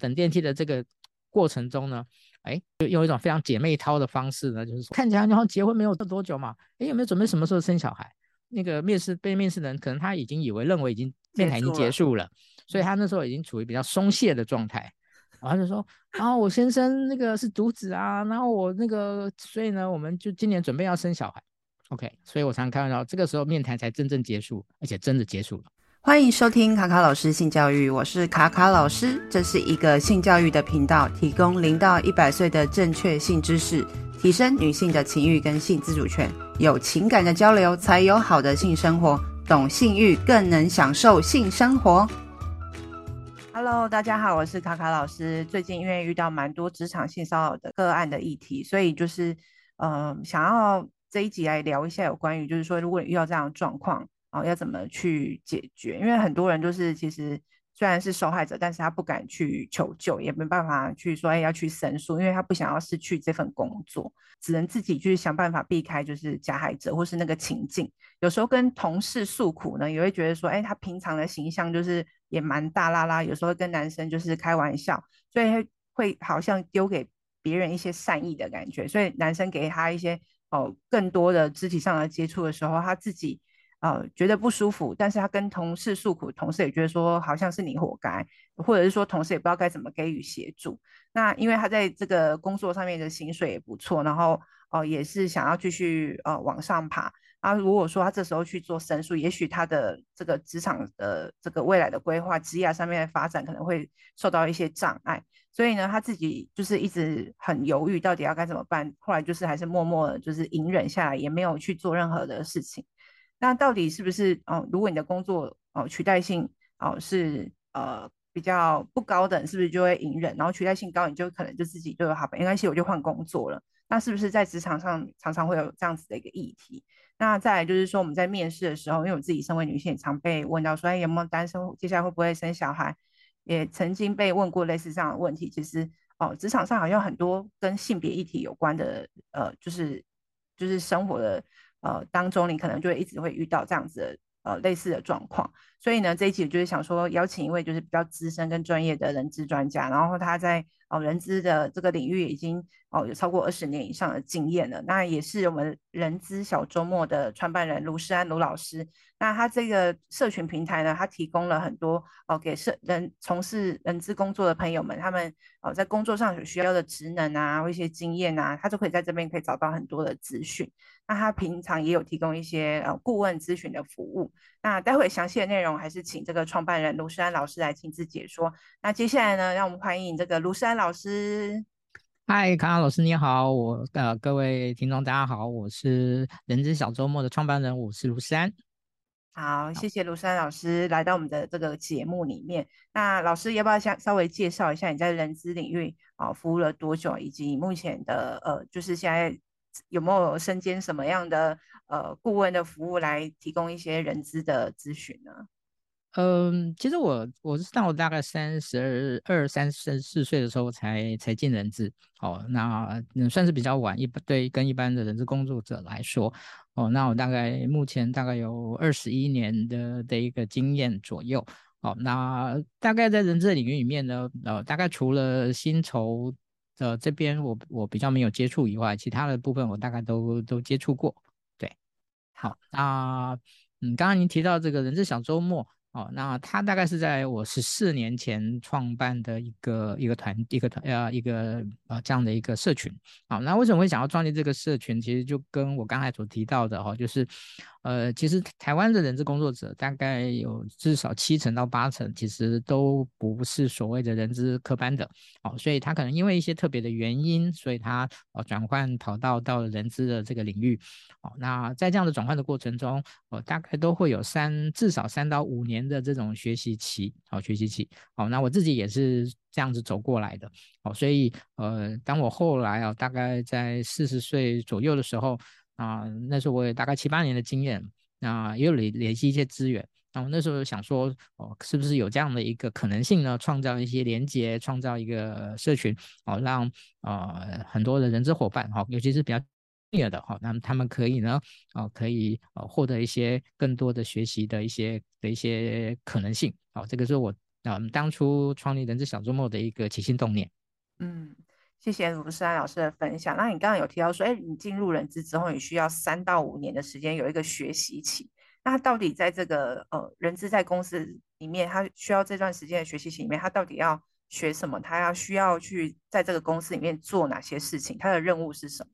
等电梯的这个过程中呢，哎，就用一种非常姐妹淘的方式呢，就是说看起来然后结婚没有多久嘛，哎，有没有准备什么时候生小孩？那个面试被面试人可能他已经以为认为已经面谈已经结束了，所以他那时候已经处于比较松懈的状态，然后就说，然后我先生那个是独子啊，然后我那个所以呢，我们就今年准备要生小孩，OK，所以我常常看到这个时候面谈才真正结束，而且真的结束了。欢迎收听卡卡老师性教育，我是卡卡老师，这是一个性教育的频道，提供零到一百岁的正确性知识，提升女性的情欲跟性自主权，有情感的交流才有好的性生活，懂性欲更能享受性生活。Hello，大家好，我是卡卡老师。最近因为遇到蛮多职场性骚扰的个案的议题，所以就是嗯、想要这一集来聊一下有关于，就是说如果你遇到这样的状况。哦，要怎么去解决？因为很多人就是其实虽然是受害者，但是他不敢去求救，也没办法去说，哎，要去申诉，因为他不想要失去这份工作，只能自己去想办法避开就是加害者或是那个情境。有时候跟同事诉苦呢，也会觉得说，哎，他平常的形象就是也蛮大啦啦，有时候跟男生就是开玩笑，所以会好像丢给别人一些善意的感觉，所以男生给他一些哦更多的肢体上的接触的时候，他自己。呃，觉得不舒服，但是他跟同事诉苦，同事也觉得说好像是你活该，或者是说同事也不知道该怎么给予协助。那因为他在这个工作上面的薪水也不错，然后哦、也是想要继续呃往上爬。啊，如果说他这时候去做申诉，也许他的这个职场的这个未来的规划、职业上面的发展可能会受到一些障碍。所以呢，他自己就是一直很犹豫，到底要该怎么办。后来就是还是默默的，就是隐忍下来，也没有去做任何的事情。那到底是不是哦？如果你的工作哦取代性哦是呃比较不高等，是不是就会隐忍？然后取代性高，你就可能就自己就有好，没关系，我就换工作了。那是不是在职场上常常会有这样子的一个议题？那再来就是说，我们在面试的时候，因为我自己身为女性，也常被问到说，哎，有没有单身？接下来会不会生小孩？也曾经被问过类似这样的问题。其实哦，职场上好像很多跟性别议题有关的，呃，就是就是生活的。呃，当中你可能就会一直会遇到这样子的呃类似的状况，所以呢，这一期就是想说邀请一位就是比较资深跟专业的人资专家，然后他在哦、呃、人资的这个领域已经哦、有超过二十年以上的经验了，那也是我们人资小周末的创办人卢诗安卢老师。那他这个社群平台呢，他提供了很多哦、给社人从事人资工作的朋友们，他们哦、在工作上有需要的职能啊或一些经验啊，他都可以在这边可以找到很多的资讯。那他平常也有提供一些呃顾问咨询的服务。那待会详细的内容还是请这个创办人卢诗安老师来亲自解说。那接下来呢，让我们欢迎这个卢诗安老师。嗨，康康老师你好，我呃各位听众大家好，我是人资小周末的创办人，我是卢诗安。好，谢谢卢山老师来到我们的这个节目里面。那老师要不要先稍微介绍一下你在人资领域啊、呃、服务了多久，以及目前的呃就是现在有没有身兼什么样的呃顾问的服务来提供一些人资的咨询呢？嗯，其实我我是到我大概三十二、三十四岁的时候才才进人资，哦，那算是比较晚，一般对跟一般的人资工作者来说，哦，那我大概目前大概有二十一年的的一个经验左右，哦，那大概在人资领域里面呢，呃，大概除了薪酬的这边我我比较没有接触以外，其他的部分我大概都都接触过，对，好，那嗯，刚刚您提到这个人是小周末。哦，那他大概是在我十四年前创办的一个一个团一个团呃一个呃这样的一个社群。好，那为什么会想要创立这个社群？其实就跟我刚才所提到的哈，就是。呃，其实台湾的人资工作者大概有至少七成到八成，其实都不是所谓的人资科班的，哦，所以他可能因为一些特别的原因，所以他呃转换跑道到了人资的这个领域，哦，那在这样的转换的过程中，我，大概都会有三至少三到五年的这种学习期，好，学习期，好，那我自己也是这样子走过来的，哦，所以呃，当我后来啊，大概在四十岁左右的时候。啊，那时候我有大概七八年的经验，啊，也有联联系一些资源。那我那时候想说，哦，是不是有这样的一个可能性呢？创造一些连接，创造一个社群，哦，让呃很多的人资伙伴，哈，尤其是比较业的哈，那么他们可以呢，哦，可以呃获得一些更多的学习的一些的一些可能性。好，这个是我啊，我们当初创立人资小周末的一个起心动念。嗯，谢谢卢世安老师的分享。那你刚刚有提到说，哎，你进入人资之后，你需要三到五年的时间有一个学习期。那到底在这个呃人资在公司里面，他需要这段时间的学习期里面，他到底要学什么？他要需要去在这个公司里面做哪些事情？他的任务是什么？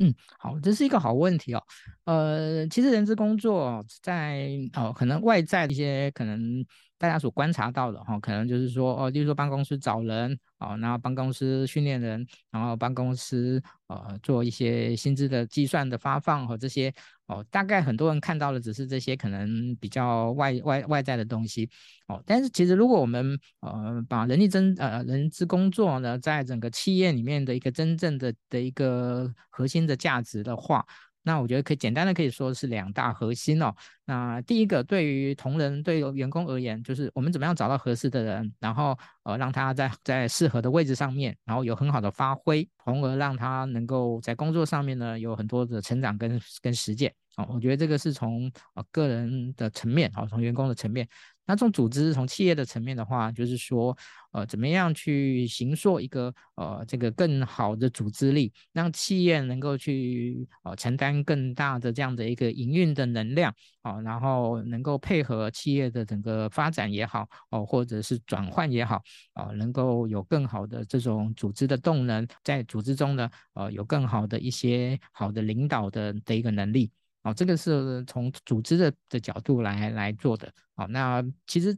嗯，好，这是一个好问题哦。呃，其实人资工作在哦，可能外在一些可能大家所观察到的哈、哦，可能就是说哦，例如说帮公司找人哦，然后帮公司训练人，然后帮公司呃做一些薪资的计算的发放和这些。哦，大概很多人看到的只是这些可能比较外外外在的东西，哦，但是其实如果我们呃把人力增呃人资工作呢，在整个企业里面的一个真正的的一个核心的价值的话。那我觉得可以简单的可以说是两大核心哦。那第一个，对于同仁、对于员工而言，就是我们怎么样找到合适的人，然后呃让他在在适合的位置上面，然后有很好的发挥，从而让他能够在工作上面呢有很多的成长跟跟实践。哦，我觉得这个是从呃个人的层面，哦，从员工的层面。那从组织、从企业的层面的话，就是说，呃，怎么样去形塑一个呃这个更好的组织力，让企业能够去呃承担更大的这样的一个营运的能量啊，然后能够配合企业的整个发展也好，哦，或者是转换也好，啊，能够有更好的这种组织的动能，在组织中呢，呃，有更好的一些好的领导的的一个能力。哦，这个是从组织的的角度来来做的。好，那其实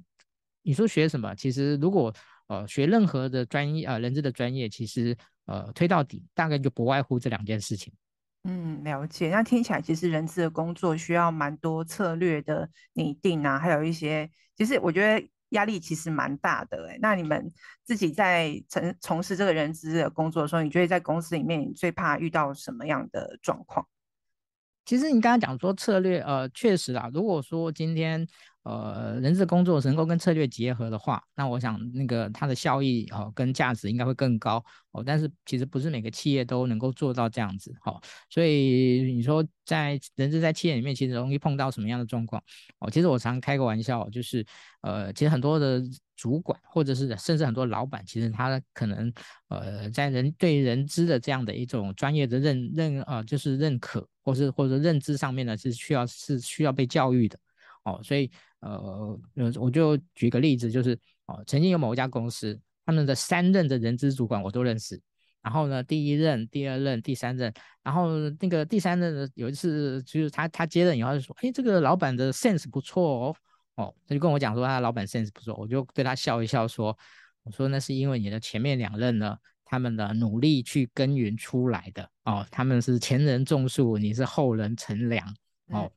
你说学什么？其实如果呃学任何的专业、呃，人资的专业，其实呃推到底大概就不外乎这两件事情。嗯，了解。那听起来其实人资的工作需要蛮多策略的拟定啊，还有一些，其实我觉得压力其实蛮大的。哎，那你们自己在从从事这个人资的工作的时候，你觉得在公司里面你最怕遇到什么样的状况？其实你刚刚讲说策略，呃，确实啊，如果说今天呃人资工作能够跟策略结合的话，那我想那个它的效益哦、跟价值应该会更高哦。但是其实不是每个企业都能够做到这样子，好、哦，所以你说在人资在企业里面其实容易碰到什么样的状况？哦，其实我常开个玩笑，就是呃，其实很多的。主管或者是甚至很多老板，其实他可能呃在人对人资的这样的一种专业的认认、呃，就是认可或是或者认知上面呢，是需要是需要被教育的哦。所以呃我就举个例子，就是哦，曾经有某一家公司，他们的三任的人资主管我都认识。然后呢，第一任、第二任、第三任，然后那个第三任呢，有一次就是他他接任以后就说，哎，这个老板的 sense 不错哦。哦，他就跟我讲说，他老板 sense 不错，我就对他笑一笑说，我说那是因为你的前面两任呢，他们的努力去耕耘出来的哦，他们是前人种树，你是后人乘凉哦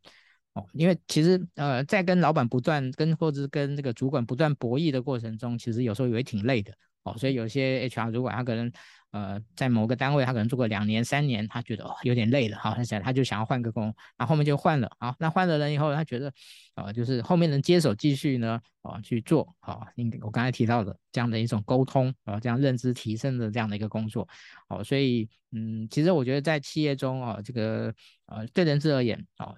哦，因为其实呃，在跟老板不断跟或者是跟这个主管不断博弈的过程中，其实有时候也会挺累的哦，所以有些 HR 主管他可能。呃，在某个单位，他可能做过两年、三年，他觉得哦有点累了，好，他想他就想要换个工，然后面就换了，啊，那换了人以后，他觉得，呃，就是后面能接手继续呢，啊去做，好，我刚才提到的这样的一种沟通，啊，这样认知提升的这样的一个工作，好，所以，嗯，其实我觉得在企业中啊，这个呃对人资而言，啊。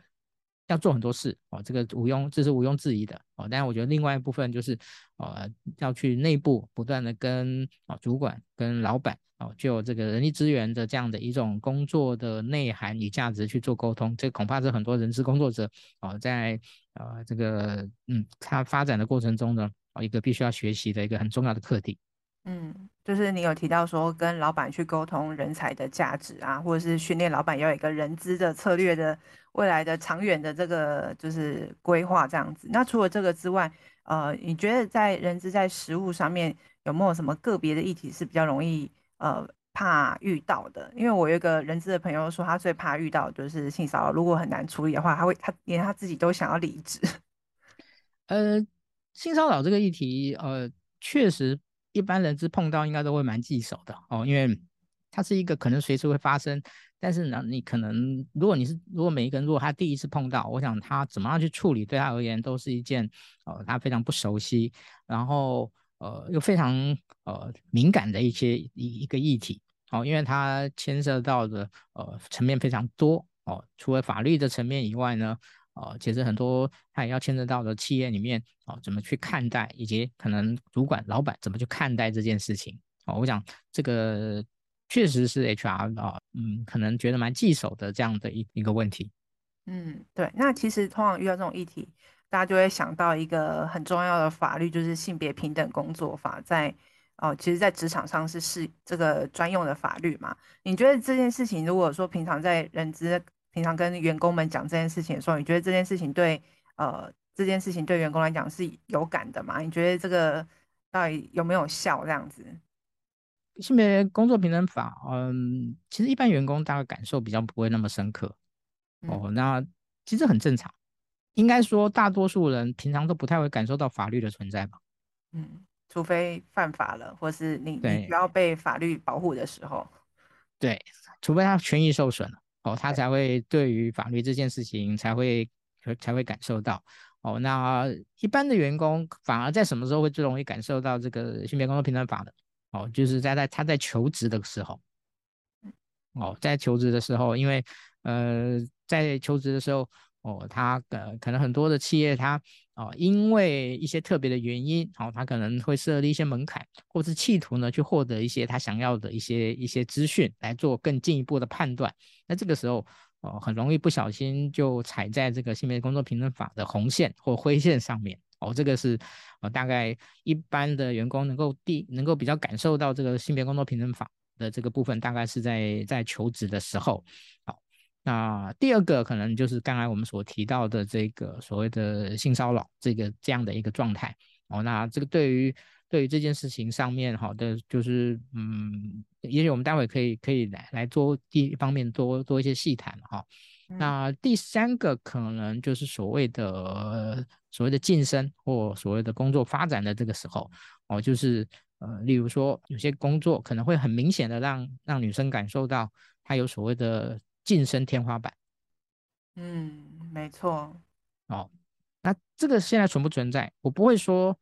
要做很多事哦，这个毋庸，这是毋庸置疑的哦。但是我觉得另外一部分就是，呃，要去内部不断的跟啊主管、跟老板哦，就这个人力资源的这样的一种工作的内涵与价值去做沟通。这恐怕是很多人事工作者哦，在呃这个嗯他发展的过程中呢，哦一个必须要学习的一个很重要的课题。嗯，就是你有提到说跟老板去沟通人才的价值啊，或者是训练老板要有一个人资的策略的未来的长远的这个就是规划这样子。那除了这个之外，呃，你觉得在人资在实务上面有没有什么个别的议题是比较容易呃怕遇到的？因为我有一个人资的朋友说，他最怕遇到就是性骚扰，如果很难处理的话，他会他连他自己都想要离职。呃，性骚扰这个议题，呃，确实。一般人是碰到应该都会蛮棘手的哦，因为它是一个可能随时会发生，但是呢，你可能如果你是如果每一个人如果他第一次碰到，我想他怎么样去处理，对他而言都是一件呃他非常不熟悉，然后呃又非常呃敏感的一些一一个议题哦，因为它牵涉到的呃层面非常多哦，除了法律的层面以外呢。哦，其实很多他也要牵扯到的企业里面哦，怎么去看待，以及可能主管、老板怎么去看待这件事情。哦，我想这个确实是 HR 啊，嗯，可能觉得蛮棘手的这样的一一个问题。嗯，对。那其实通常遇到这种议题，大家就会想到一个很重要的法律，就是性别平等工作法，在哦，其实，在职场上是是这个专用的法律嘛。你觉得这件事情，如果说平常在人资，平常跟员工们讲这件事情的时候，你觉得这件事情对呃这件事情对员工来讲是有感的吗？你觉得这个到底有没有效？这样子？性别工作平等法，嗯，其实一般员工大概感受比较不会那么深刻，嗯、哦，那其实很正常。应该说，大多数人平常都不太会感受到法律的存在吧？嗯，除非犯法了，或是你你需要被法律保护的时候，对，除非他权益受损了。哦，他才会对于法律这件事情才会才会感受到哦。那一般的员工反而在什么时候会最容易感受到这个性别工作平等法的？哦，就是在在他在求职的时候，哦，在求职的时候，因为呃，在求职的时候。哦，他呃可能很多的企业他哦，因为一些特别的原因，哦，他可能会设立一些门槛，或是企图呢去获得一些他想要的一些一些资讯，来做更进一步的判断。那这个时候哦，很容易不小心就踩在这个性别工作平等法的红线或灰线上面。哦，这个是呃大概一般的员工能够第能够比较感受到这个性别工作平等法的这个部分，大概是在在求职的时候，好。那第二个可能就是刚才我们所提到的这个所谓的性骚扰这个这样的一个状态哦。那这个对于对于这件事情上面好的就是嗯，也许我们待会可以可以来来做第一方面多多一些细谈哈。那第三个可能就是所谓的所谓的晋升或所谓的工作发展的这个时候哦，就是呃，例如说有些工作可能会很明显的让让女生感受到她有所谓的。晋升天花板，嗯，没错，哦，那这个现在存不存在？我不会说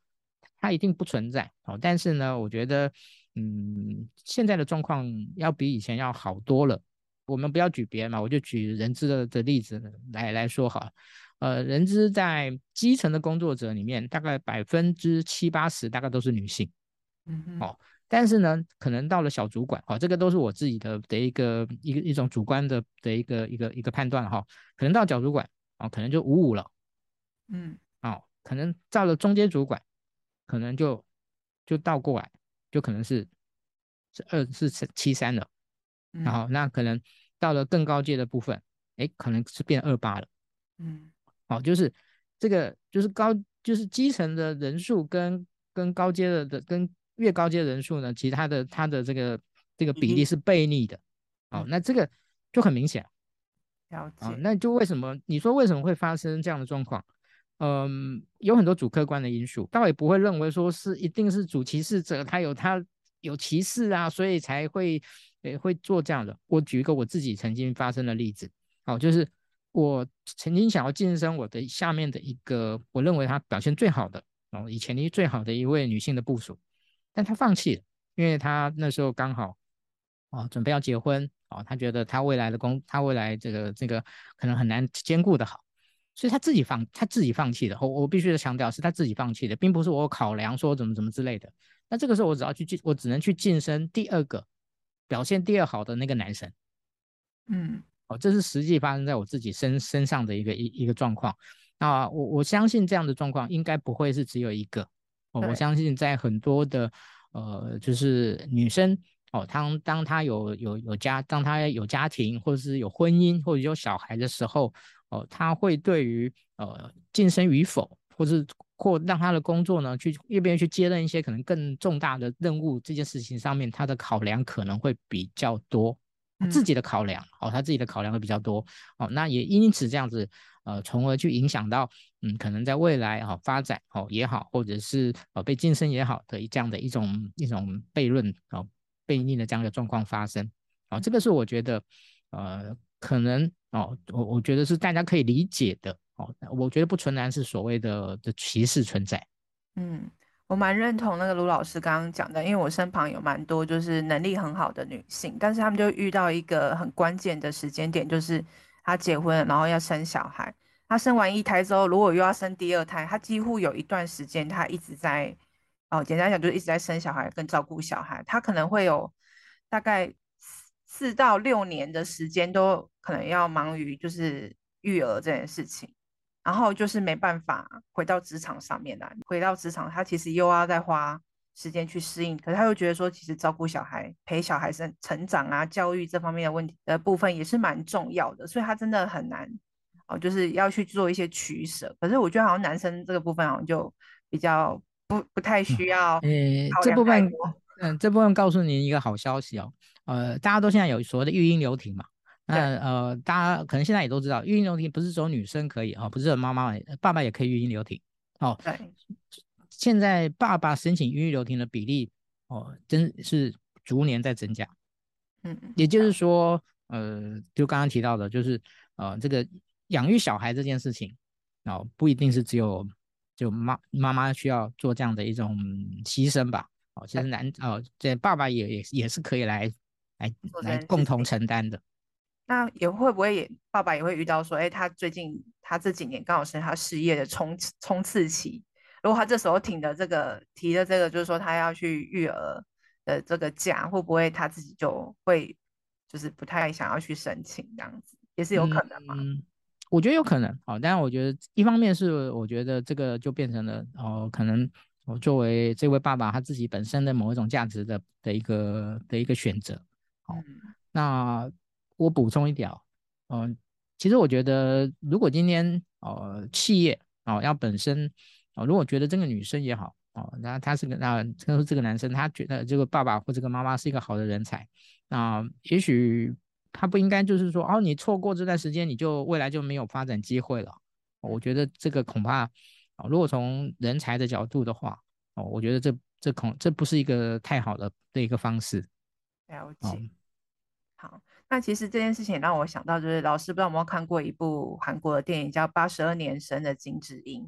它一定不存在，哦，但是呢，我觉得，嗯，现在的状况要比以前要好多了。我们不要举别人嘛，我就举人资的的例子来来说好，呃，人资在基层的工作者里面，大概百分之七八十大概都是女性，嗯哼，哦。但是呢，可能到了小主管，哦，这个都是我自己的的一个一个一种主观的的一个一个一个判断哈，可能到小主管，哦，可能就五五了，嗯，哦，可能到了中间主管，可能就就倒过来，就可能是是二是七三了，然后。那可能到了更高阶的部分，哎，可能是变二八了，嗯，哦，就是这个就是高就是基层的人数跟跟高阶的的跟。越高阶人数呢，其实它的它的这个这个比例是背逆的，嗯、哦，那这个就很明显，了解、哦。那就为什么你说为什么会发生这样的状况？嗯，有很多主客观的因素，倒也不会认为说是一定是主歧视者他有他有歧视啊，所以才会诶会做这样的。我举一个我自己曾经发生的例子，哦，就是我曾经想要晋升我的下面的一个我认为他表现最好的哦，以前的最好的一位女性的部属。但他放弃了，因为他那时候刚好，哦，准备要结婚，哦，他觉得他未来的工，他未来这个这个可能很难兼顾的好，所以他自己放，他自己放弃的。我我必须得强调是他自己放弃的，并不是我考量说怎么怎么之类的。那这个时候我只要去晋，我只能去晋升第二个表现第二好的那个男生。嗯，哦，这是实际发生在我自己身身上的一个一一个状况。那我我相信这样的状况应该不会是只有一个。哦，我相信在很多的，呃，就是女生哦，当当她有有有家，当她有家庭，或者是有婚姻，或者有小孩的时候，哦，她会对于呃晋升与否，或是或让她的工作呢，去愿不愿意去接任一些可能更重大的任务这件事情上面，她的考量可能会比较多，自己的考量，哦，他自己的考量会比较多，哦，那也因此这样子。呃，从而去影响到，嗯，可能在未来哈、哦、发展哦也好，或者是呃被晋升也好的这样的一种一种悖论哦悖逆的这样的状况发生，哦，这个是我觉得呃可能哦我我觉得是大家可以理解的哦，我觉得不纯然是所谓的的歧视存在。嗯，我蛮认同那个卢老师刚刚讲的，因为我身旁有蛮多就是能力很好的女性，但是她们就遇到一个很关键的时间点，就是。她结婚，然后要生小孩，她生完一胎之后，如果又要生第二胎，她几乎有一段时间她一直在哦，简单讲就是一直在生小孩跟照顾小孩，她可能会有大概四到六年的时间都可能要忙于就是育儿这件事情。然后就是没办法回到职场上面来，回到职场，她其实又要再花时间去适应。可是他又觉得说，其实照顾小孩、陪小孩生成长啊、教育这方面的问题的部分也是蛮重要的，所以他真的很难哦，就是要去做一些取舍。可是我觉得好像男生这个部分好像就比较不不太需要。嗯，呃，这部分，嗯，这部分告诉您一个好消息哦，呃，大家都现在有所谓的育婴流停嘛。那呃，大家可能现在也都知道，育婴流停不是只有女生可以啊、哦，不是妈妈，爸爸也可以育婴流停。哦，对。现在爸爸申请育婴流停的比例哦，真是逐年在增加。嗯，也就是说，呃，就刚刚提到的，就是呃，这个养育小孩这件事情，哦，不一定是只有就妈妈妈需要做这样的一种牺牲吧。哦，其实男哦，这爸爸也也也是可以来来来共同承担的。那也会不会也爸爸也会遇到说，哎，他最近他这几年刚好是他事业的冲冲刺期，如果他这时候挺的这个提的这个，就是说他要去育儿的这个假，会不会他自己就会就是不太想要去申请这样子，也是有可能吗？嗯，我觉得有可能。好，但是我觉得一方面是我觉得这个就变成了哦，可能我作为这位爸爸他自己本身的某一种价值的的一个的一个选择。好，嗯，那。我补充一点，嗯、呃，其实我觉得，如果今天哦企业哦、呃、要本身哦、呃，如果觉得这个女生也好哦，那、呃、他是个那这个这个男生他觉得这个爸爸或这个妈妈是一个好的人才，那、呃、也许他不应该就是说哦，你错过这段时间，你就未来就没有发展机会了。呃、我觉得这个恐怕啊、呃，如果从人才的角度的话哦、呃，我觉得这这恐这不是一个太好的的一个方式。了解，呃、好。那其实这件事情也让我想到，就是老师不知道有没有看过一部韩国的电影，叫《八十二年生的金智英》。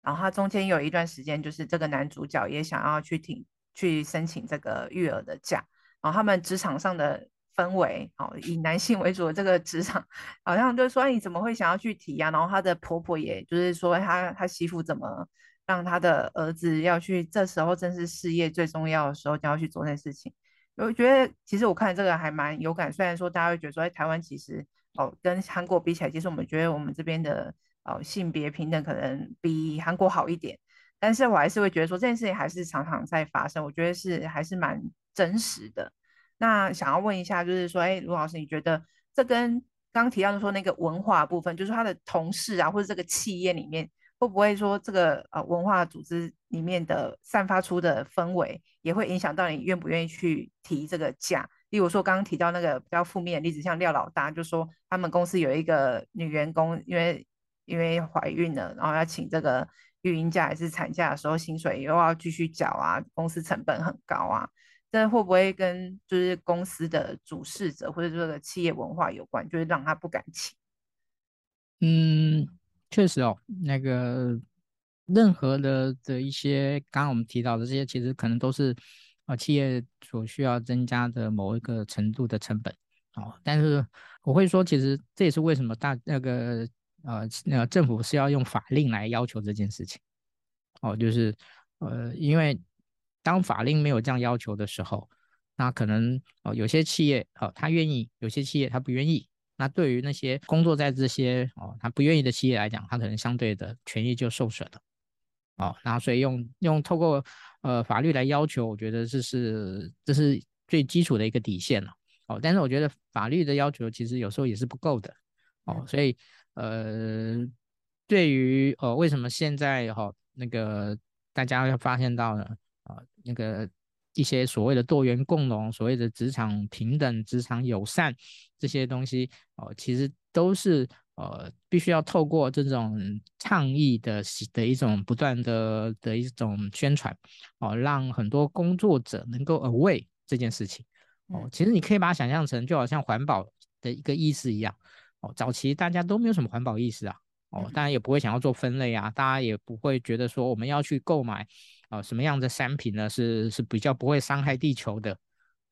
然后他中间有一段时间，就是这个男主角也想要去挺去申请这个育儿的假。然后他们职场上的氛围，哦，以男性为主的这个职场，好像就是说，你怎么会想要去提啊？然后他的婆婆也就是说，他他媳妇怎么让他的儿子要去？这时候正是事业最重要的时候，就要去做那事情。我觉得其实我看这个还蛮有感，虽然说大家会觉得说，哎台湾其实哦跟韩国比起来，其实我们觉得我们这边的哦性别平等可能比韩国好一点，但是我还是会觉得说这件事情还是常常在发生，我觉得是还是蛮真实的。那想要问一下，就是说，哎，卢老师，你觉得这跟刚提到的说那个文化部分，就是他的同事啊，或者这个企业里面。会不会说这个呃文化组织里面的散发出的氛围，也会影响到你愿不愿意去提这个假？例如说刚刚提到那个比较负面的例子，像廖老大就说他们公司有一个女员工，因为因为怀孕了，然后要请这个育婴假还是产假的时候，薪水又要继续缴啊，公司成本很高啊，这会不会跟就是公司的主事者或者这个企业文化有关，就是让他不敢请？嗯。确实哦，那个任何的的一些刚刚我们提到的这些，其实可能都是啊企业所需要增加的某一个程度的成本哦。但是我会说，其实这也是为什么大那个呃那个政府是要用法令来要求这件事情哦，就是呃因为当法令没有这样要求的时候，那可能哦有些企业哦他愿意，有些企业他不愿意。那对于那些工作在这些哦，他不愿意的企业来讲，他可能相对的权益就受损了，哦，然后所以用用透过呃法律来要求，我觉得这是这是最基础的一个底线了，哦，但是我觉得法律的要求其实有时候也是不够的，哦，所以呃，对于呃为什么现在哈、哦、那个大家要发现到呢那个。一些所谓的多元共融，所谓的职场平等、职场友善这些东西哦，其实都是呃必须要透过这种倡议的的一种不断的的一种宣传哦，让很多工作者能够 aware 这件事情哦。其实你可以把它想象成就好像环保的一个意识一样哦。早期大家都没有什么环保意识啊哦，当然也不会想要做分类啊，大家也不会觉得说我们要去购买。啊，什么样的商品呢？是是比较不会伤害地球的，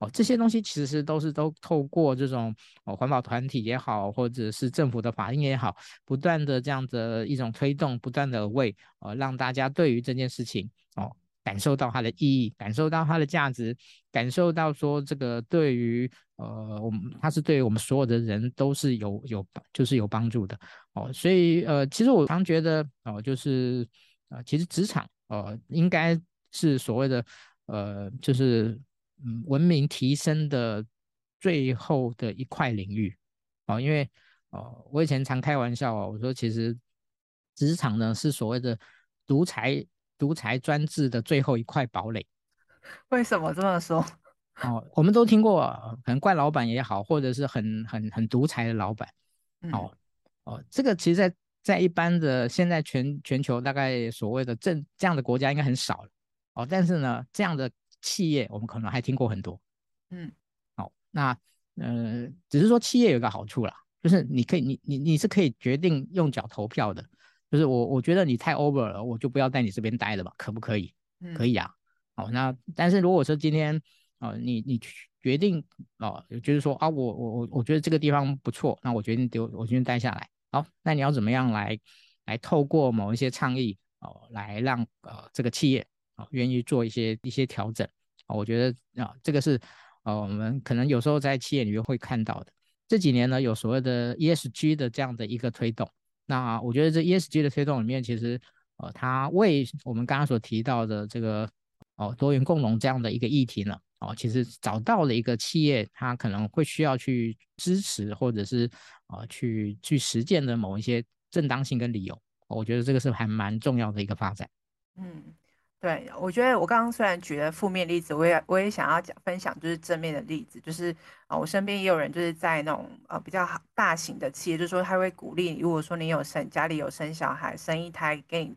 哦，这些东西其实都是都透过这种哦环保团体也好，或者是政府的法令也好，不断的这样的一种推动，不断的为呃让大家对于这件事情哦感受到它的意义，感受到它的价值，感受到说这个对于呃我们它是对于我们所有的人都是有有就是有帮助的哦，所以呃其实我常觉得哦就是呃其实职场呃应该是所谓的呃就是。嗯，文明提升的最后的一块领域，哦，因为哦，我以前常开玩笑哦，我说其实职场呢是所谓的独裁独裁专制的最后一块堡垒。为什么这么说？哦，我们都听过，可能怪老板也好，或者是很很很独裁的老板。哦哦，这个其实在，在在一般的现在全全球大概所谓的这这样的国家应该很少了。哦，但是呢，这样的。企业我们可能还听过很多，嗯，好，那呃，只是说企业有一个好处啦，就是你可以，你你你是可以决定用脚投票的，就是我我觉得你太 over 了，我就不要在你这边待了吧，可不可以？嗯，可以啊，好，那但是如果说今天啊、呃，你你决定哦，就是说啊，我我我我觉得这个地方不错，那我决定丢，我决定待下来，好，那你要怎么样来来透过某一些倡议哦，来让呃这个企业。愿意做一些一些调整啊，我觉得啊，这个是呃，我们可能有时候在企业里面会看到的。这几年呢，有所谓的 ESG 的这样的一个推动。那我觉得这 ESG 的推动里面，其实呃，它为我们刚刚所提到的这个哦多元共融这样的一个议题呢，哦，其实找到了一个企业，它可能会需要去支持或者是啊去去实践的某一些正当性跟理由。我觉得这个是还蛮重要的一个发展。嗯。对，我觉得我刚刚虽然举了负面例子，我也我也想要讲分享就是正面的例子，就是啊，我身边也有人就是在那种呃比较大型的企业，就是说他会鼓励，如果说你有生家里有生小孩，生一胎给你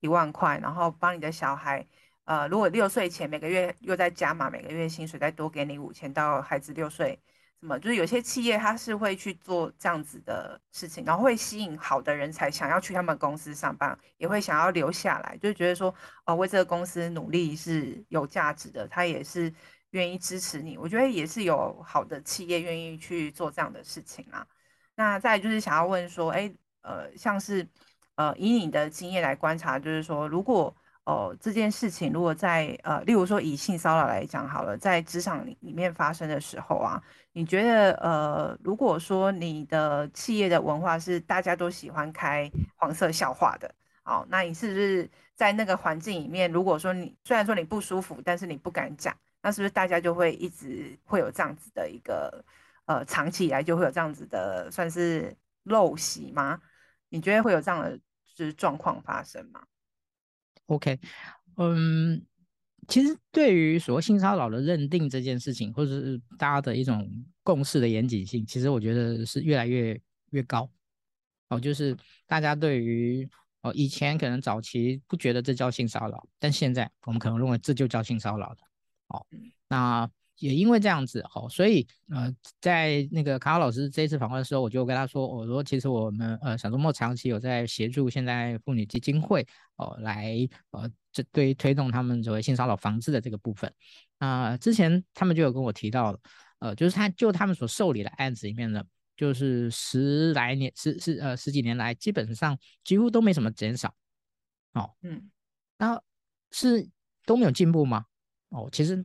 一万块，然后帮你的小孩，呃，如果六岁前每个月又再加码，每个月薪水再多给你五千，到孩子六岁。什么？就是有些企业它是会去做这样子的事情，然后会吸引好的人才想要去他们公司上班，也会想要留下来，就觉得说，哦，为这个公司努力是有价值的，他也是愿意支持你。我觉得也是有好的企业愿意去做这样的事情啊。那再就是想要问说，哎，呃，像是，呃，以你的经验来观察，就是说，如果哦，这件事情如果在呃，例如说以性骚扰来讲好了，在职场里里面发生的时候啊，你觉得呃，如果说你的企业的文化是大家都喜欢开黄色笑话的，好，那你是不是在那个环境里面，如果说你虽然说你不舒服，但是你不敢讲，那是不是大家就会一直会有这样子的一个呃，长期以来就会有这样子的算是陋习吗？你觉得会有这样的就是状况发生吗？OK，嗯，其实对于所谓性骚扰的认定这件事情，或者是大家的一种共识的严谨性，其实我觉得是越来越越高。哦，就是大家对于哦以前可能早期不觉得这叫性骚扰，但现在我们可能认为这就叫性骚扰的。哦，那。也因为这样子，哦，所以呃，在那个卡卡老师这一次访问的时候，我就跟他说，我说其实我们呃小周末长期有在协助现在妇女基金会哦，来呃这对推动他们所谓性骚扰防治的这个部分。啊、呃，之前他们就有跟我提到了，呃，就是他就他们所受理的案子里面呢，就是十来年十十呃十几年来，基本上几乎都没什么减少。哦，嗯，那是都没有进步吗？哦，其实。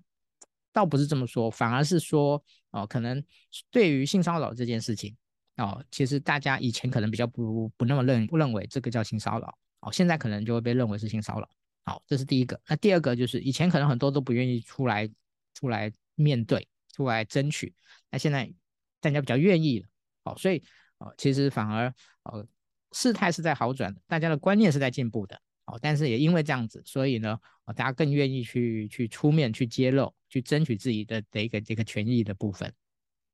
倒不是这么说，反而是说，哦，可能对于性骚扰这件事情，哦，其实大家以前可能比较不不那么认不认为这个叫性骚扰，哦，现在可能就会被认为是性骚扰，好，这是第一个。那第二个就是以前可能很多都不愿意出来出来面对，出来争取，那现在大家比较愿意了，好，所以，哦，其实反而，呃，事态是在好转的，大家的观念是在进步的。哦但是也因为这样子，所以呢，大家更愿意去去出面去揭露，去争取自己的的一个这个权益的部分。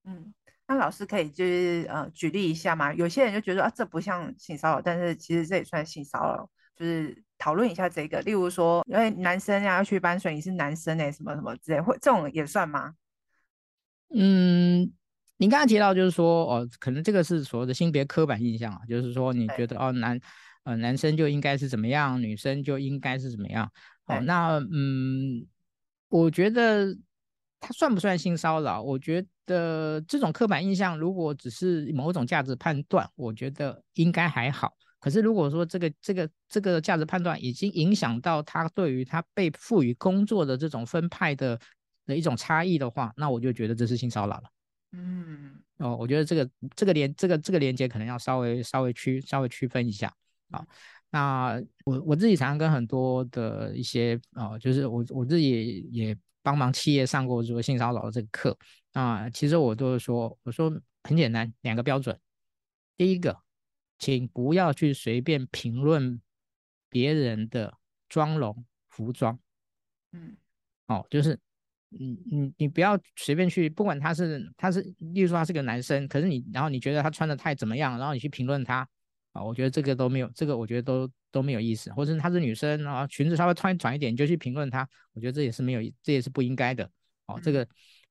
嗯，那老师可以就是呃举例一下吗？有些人就觉得啊，这不像性骚扰，但是其实这也算性骚扰，就是讨论一下这个。例如说，因为男生要去搬水，你是男生哎，什么什么之类，会这种也算吗？嗯，您刚刚提到就是说，哦，可能这个是所谓的性别刻板印象啊，就是说你觉得哦男。呃，男生就应该是怎么样，女生就应该是怎么样。好，那嗯，我觉得他算不算性骚扰？我觉得这种刻板印象，如果只是某种价值判断，我觉得应该还好。可是如果说这个这个这个价值判断已经影响到他对于他被赋予工作的这种分派的的一种差异的话，那我就觉得这是性骚扰了。嗯，哦，我觉得这个这个连这个这个连接可能要稍微稍微区稍微区分一下啊。那我我自己常常跟很多的一些啊，就是我我自己也帮忙企业上过这个性骚扰的这个课啊，其实我都是说，我说很简单，两个标准，第一个。请不要去随便评论别人的妆容、服装。嗯，哦，就是你你你不要随便去，不管他是他是，例如说他是个男生，可是你然后你觉得他穿的太怎么样，然后你去评论他啊，我觉得这个都没有，这个我觉得都都没有意思。或者她是女生啊，裙子稍微穿短一点，你就去评论她，我觉得这也是没有，这也是不应该的。哦，这个。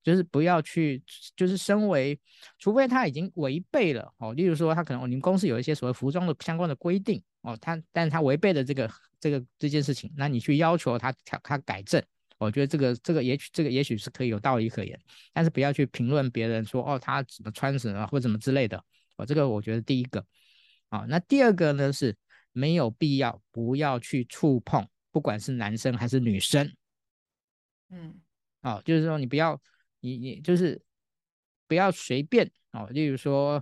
就是不要去，就是身为，除非他已经违背了哦，例如说他可能你们公司有一些所谓服装的相关的规定哦，他但是他违背了这个这个这件事情，那你去要求他调他改正，我觉得这个这个也许这个也许是可以有道理可言，但是不要去评论别人说哦他怎么穿什么或者怎么之类的，哦这个我觉得第一个，啊那第二个呢是没有必要不要去触碰，不管是男生还是女生，嗯，哦就是说你不要。你你就是不要随便哦，例如说，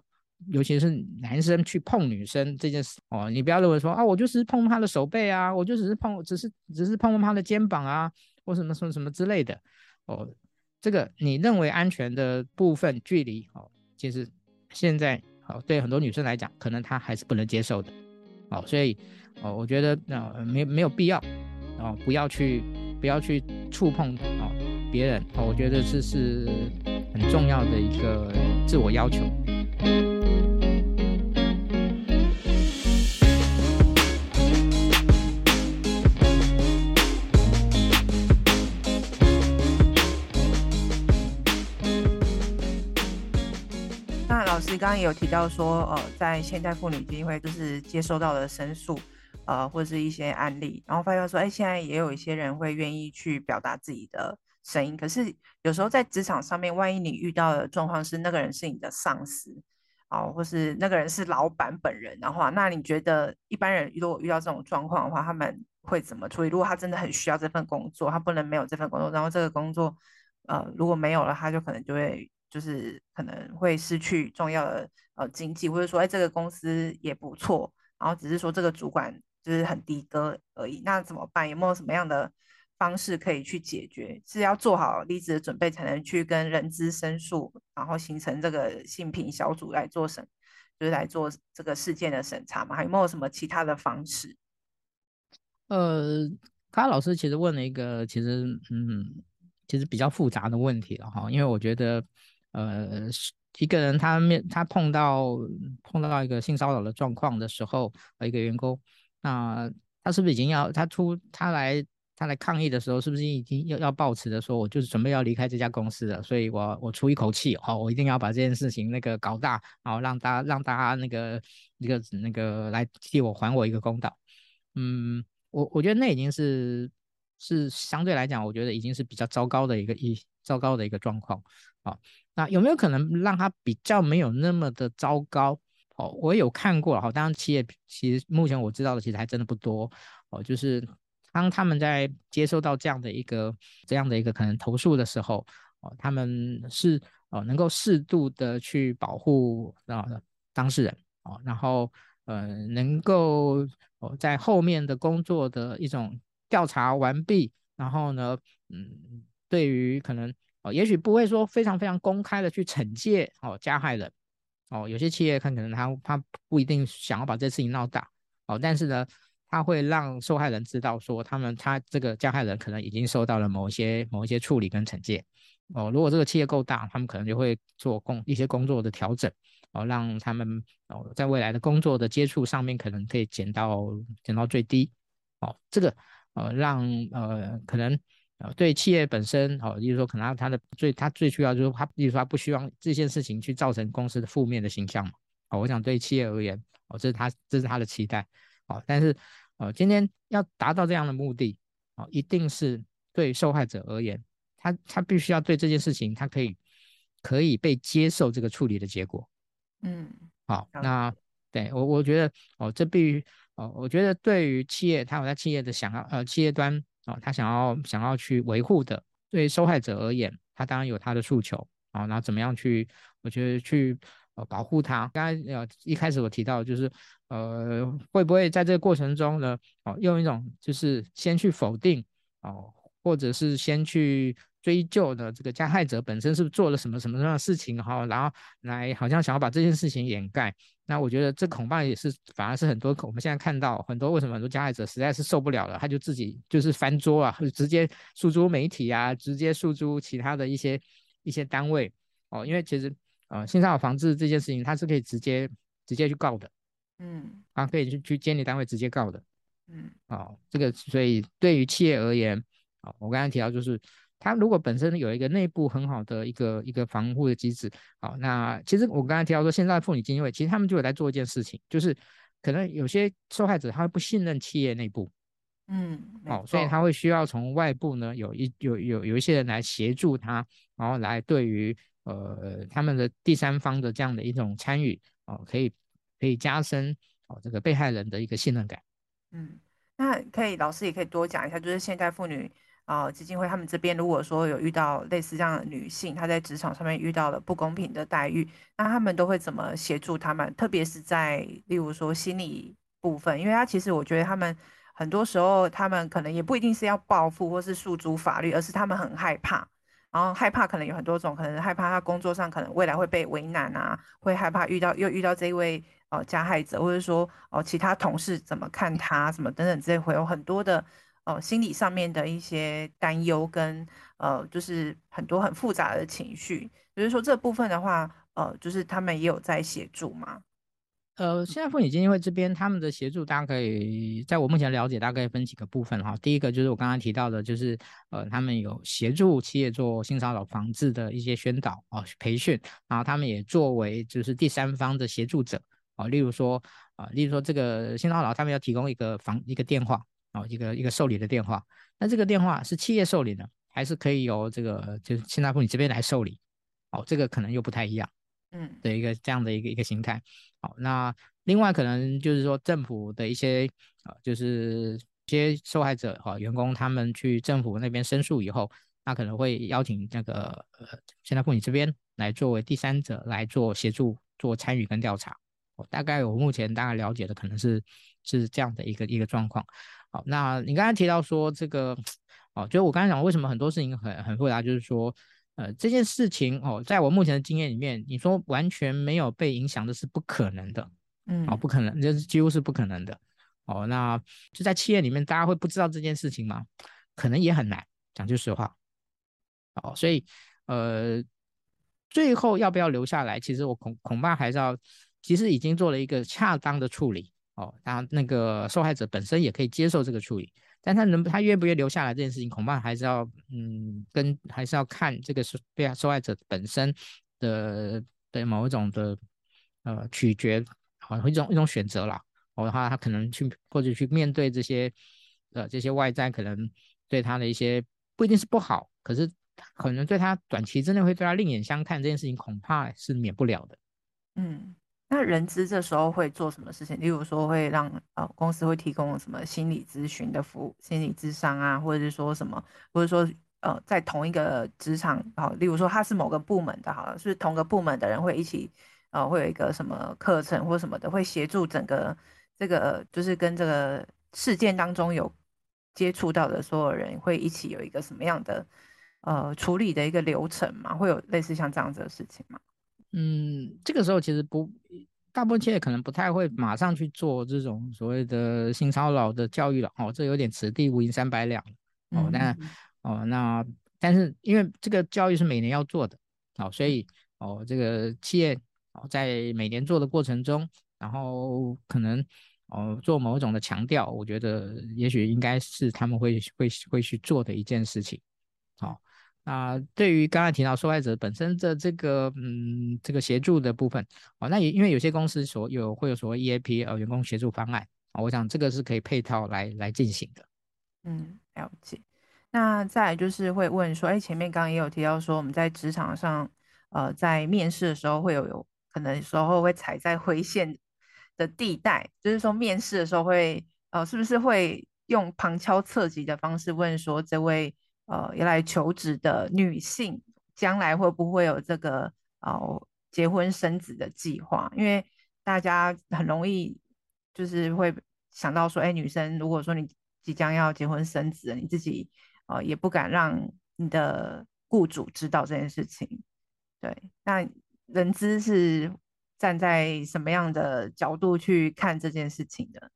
尤其是男生去碰女生这件事哦，你不要认为说啊，我就只是碰他的手背啊，我就只是碰，只是只是碰碰他的肩膀啊，或什么什么什么之类的哦。这个你认为安全的部分距离哦，其实现在哦，对很多女生来讲，可能她还是不能接受的哦，所以哦，我觉得呃没没有必要哦，不要去不要去触碰哦。别人，我觉得这是很重要的一个自我要求。刚刚也有提到说，呃，在现代妇女基金会就是接收到的申诉，呃，或者是一些案例，然后发现说，哎，现在也有一些人会愿意去表达自己的。声音，可是有时候在职场上面，万一你遇到的状况是那个人是你的上司，哦，或是那个人是老板本人的话，那你觉得一般人如果遇到这种状况的话，他们会怎么处理？如果他真的很需要这份工作，他不能没有这份工作，然后这个工作，呃，如果没有了，他就可能就会就是可能会失去重要的呃经济，或者说哎这个公司也不错，然后只是说这个主管就是很低格而已，那怎么办？有没有什么样的？方式可以去解决，是要做好离职的准备，才能去跟人资申诉，然后形成这个性平小组来做审，就是来做这个事件的审查嘛？还有没有什么其他的方式？呃，卡老师其实问了一个其实嗯，其实比较复杂的问题了哈，因为我觉得呃，一个人他面他碰到碰到一个性骚扰的状况的时候，呃一个员工，那他是不是已经要他出他来？他来抗议的时候，是不是已经要要抱持的说，我就是准备要离开这家公司了，所以我我出一口气，好，我一定要把这件事情那个搞大，好，让大家让大家那个一个那个来替我还我一个公道。嗯，我我觉得那已经是是相对来讲，我觉得已经是比较糟糕的一个一糟糕的一个状况。啊，那有没有可能让他比较没有那么的糟糕？哦，我有看过，哈，当然企业其实目前我知道的其实还真的不多，哦，就是。当他们在接收到这样的一个这样的一个可能投诉的时候，哦，他们是哦能够适度的去保护啊当事人哦，然后呃能够哦在后面的工作的一种调查完毕，然后呢，嗯，对于可能哦也许不会说非常非常公开的去惩戒哦加害人哦，有些企业看可能他他不一定想要把这事情闹大哦，但是呢。他会让受害人知道，说他们他这个加害人可能已经受到了某一些某一些处理跟惩戒哦。如果这个企业够大，他们可能就会做工一些工作的调整哦，让他们哦在未来的工作的接触上面可能可以减到减到最低哦。这个呃让呃可能呃对企业本身哦，例如说可能他，的最他最需要就是他，例如说他不希望这件事情去造成公司的负面的形象嘛。哦，我想对企业而言哦，这是他这是他的期待哦，但是。哦，今天要达到这样的目的，哦，一定是对受害者而言，他他必须要对这件事情，他可以可以被接受这个处理的结果。嗯，好，那对我我觉得哦，这必须哦，我觉得对于企业，他有在企业的想要呃企业端哦，他想要想要去维护的，对受害者而言，他当然有他的诉求啊，然后怎么样去，我觉得去呃保护他。刚才呃一开始我提到就是呃会不会在这个过程中呢，哦用一种就是先去否定哦，或者是先去。追究的这个加害者本身是不是做了什么什么样的事情哈，然后来好像想要把这件事情掩盖。那我觉得这恐怕也是反而是很多我们现在看到很多为什么很多加害者实在是受不了了，他就自己就是翻桌啊，直接诉诸媒体啊，直接诉诸其他的一些一些单位哦。因为其实呃性骚扰防治这件事情，它是可以直接直接去告的，嗯，啊可以去去监理单位直接告的，嗯，哦这个所以对于企业而言，哦我刚才提到就是。他如果本身有一个内部很好的一个一个防护的机制，好，那其实我刚才提到说，现在妇女基金会其实他们就有在做一件事情，就是可能有些受害者他会不信任企业内部，嗯，哦，所以他会需要从外部呢有一有有有一些人来协助他，然后来对于呃他们的第三方的这样的一种参与，哦，可以可以加深哦这个被害人的一个信任感。嗯，那可以老师也可以多讲一下，就是现代妇女。啊、基金会他们这边如果说有遇到类似这样的女性，她在职场上面遇到了不公平的待遇，那他们都会怎么协助他们？特别是在例如说心理部分，因为他其实我觉得他们很多时候他们可能也不一定是要报复或是诉诸法律，而是他们很害怕，然后害怕可能有很多种，可能害怕他工作上可能未来会被为难啊，会害怕遇到又遇到这一位呃加害者，或者说哦、其他同事怎么看他，什么等等之类，会有很多的。哦，心理上面的一些担忧跟呃，就是很多很复杂的情绪，比如说这部分的话，呃，就是他们也有在协助吗？呃，现在妇女基金会这边他们的协助，大家可以在我目前了解，大概分几个部分哈。第一个就是我刚刚提到的，就是呃，他们有协助企业做性骚扰防治的一些宣导啊、培训，然后他们也作为就是第三方的协助者啊，例如说啊，例如说这个性骚扰，他们要提供一个房一个电话。哦，一个一个受理的电话，那这个电话是企业受理的，还是可以由这个就是性骚扰妇女这边来受理？哦，这个可能又不太一样，嗯，的一个这样的一个一个形态。好，那另外可能就是说政府的一些啊，就是一些受害者哈员工他们去政府那边申诉以后，那可能会邀请那个呃性骚扰妇女这边来作为第三者来做协助做参与跟调查。哦，大概我目前大概了解的可能是是这样的一个一个状况。好，那你刚才提到说这个，哦，就我刚才讲为什么很多事情很很复杂，就是说，呃，这件事情哦，在我目前的经验里面，你说完全没有被影响的是不可能的，嗯，哦，不可能，这是几乎是不可能的，哦，那就在企业里面，大家会不知道这件事情吗？可能也很难，讲句实话，哦，所以，呃，最后要不要留下来，其实我恐恐怕还是要，其实已经做了一个恰当的处理。哦，当然，那个受害者本身也可以接受这个处理，但他能他愿不愿意留下来这件事情，恐怕还是要嗯，跟还是要看这个是被受害者本身的的某一种的呃取决，好、哦、一种一种选择啦。哦，的话他可能去或者去面对这些呃这些外在可能对他的一些不一定是不好，可是可能对他短期之内会对他另眼相看这件事情，恐怕是免不了的。嗯。那人资这时候会做什么事情？例如说会让呃公司会提供什么心理咨询的服务、心理咨商啊，或者是说什么，或者说呃在同一个职场好，例如说他是某个部门的，好了，是同个部门的人会一起呃会有一个什么课程或什么的，会协助整个这个就是跟这个事件当中有接触到的所有人会一起有一个什么样的呃处理的一个流程嘛？会有类似像这样子的事情吗？嗯，这个时候其实不，大部分企业可能不太会马上去做这种所谓的性骚扰的教育了。哦，这有点此地无银三百两。哦，那哦那，但是因为这个教育是每年要做的，哦，所以哦这个企业哦在每年做的过程中，然后可能哦做某一种的强调，我觉得也许应该是他们会会会去做的一件事情。好、哦。啊、对于刚才提到受害者本身的这个，嗯，这个协助的部分，哦，那也因为有些公司所有会有所谓 EAP 呃员工协助方案，啊、我想这个是可以配套来来进行的。嗯，了解。那再就是会问说，哎，前面刚刚也有提到说，我们在职场上，呃，在面试的时候会有有可能时候会踩在灰线的地带，就是说面试的时候会，呃，是不是会用旁敲侧击的方式问说，这位呃要来求职的女性，将来会不会有这个呃结婚生子的计划？因为大家很容易就是会想到说，哎，女生如果说你即将要结婚生子，你自己。呃，也不敢让你的雇主知道这件事情。对，那人资是站在什么样的角度去看这件事情的？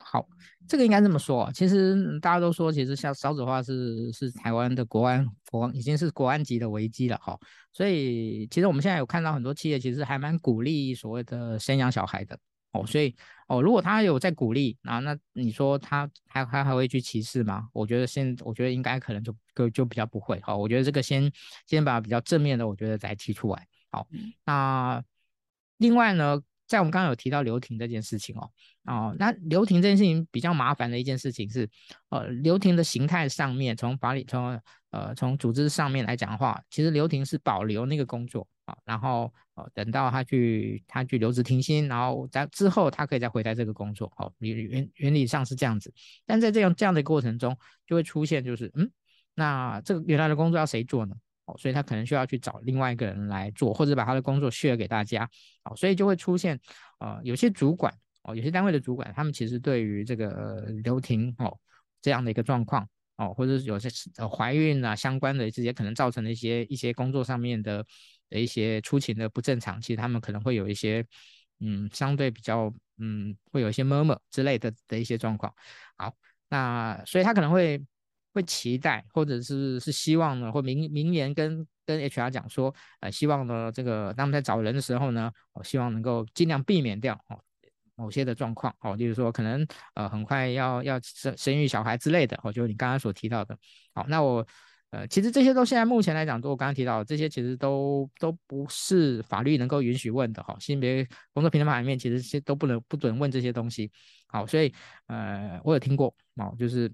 好，这个应该这么说，其实大家都说，其实像少子化是是台湾的国安国安已经是国安级的危机了哈。所以，其实我们现在有看到很多企业其实还蛮鼓励所谓的生养小孩的。哦，所以哦，如果他有在鼓励啊，那你说他还还还会去歧视吗？我觉得现我觉得应该可能就就就比较不会。好，我觉得这个先先把比较正面的，我觉得再提出来。好，那另外呢，在我们刚刚有提到留停这件事情哦，哦，那留停这件事情比较麻烦的一件事情是，呃，留停的形态上面，从法理从呃从组织上面来讲的话，其实留停是保留那个工作啊。然后呃，等到他去他去留职停薪，然后在之后他可以再回来这个工作，好，原原原理上是这样子，但在这样这样的过程中，就会出现就是嗯，那这个原来的工作要谁做呢？哦，所以他可能需要去找另外一个人来做，或者把他的工作 share 给大家，哦，所以就会出现呃有些主管哦，有些单位的主管，他们其实对于这个呃留停哦这样的一个状况哦，或者是有些呃怀孕啊相关的这些可能造成的一些一些工作上面的。的一些出勤的不正常，其实他们可能会有一些，嗯，相对比较，嗯，会有一些 murmur 之类的的一些状况。好，那所以他可能会会期待，或者是是希望呢，或明明年跟跟 HR 讲说，呃，希望呢，这个他们在找人的时候呢，我希望能够尽量避免掉哦某些的状况，哦，例如说可能呃很快要要生生育小孩之类的，哦，就是你刚刚所提到的。好，那我。呃，其实这些都现在目前来讲，都我刚刚提到的这些，其实都都不是法律能够允许问的哈。性别工作平等法里面，其实些都不能不准问这些东西。好，所以呃，我有听过哦，就是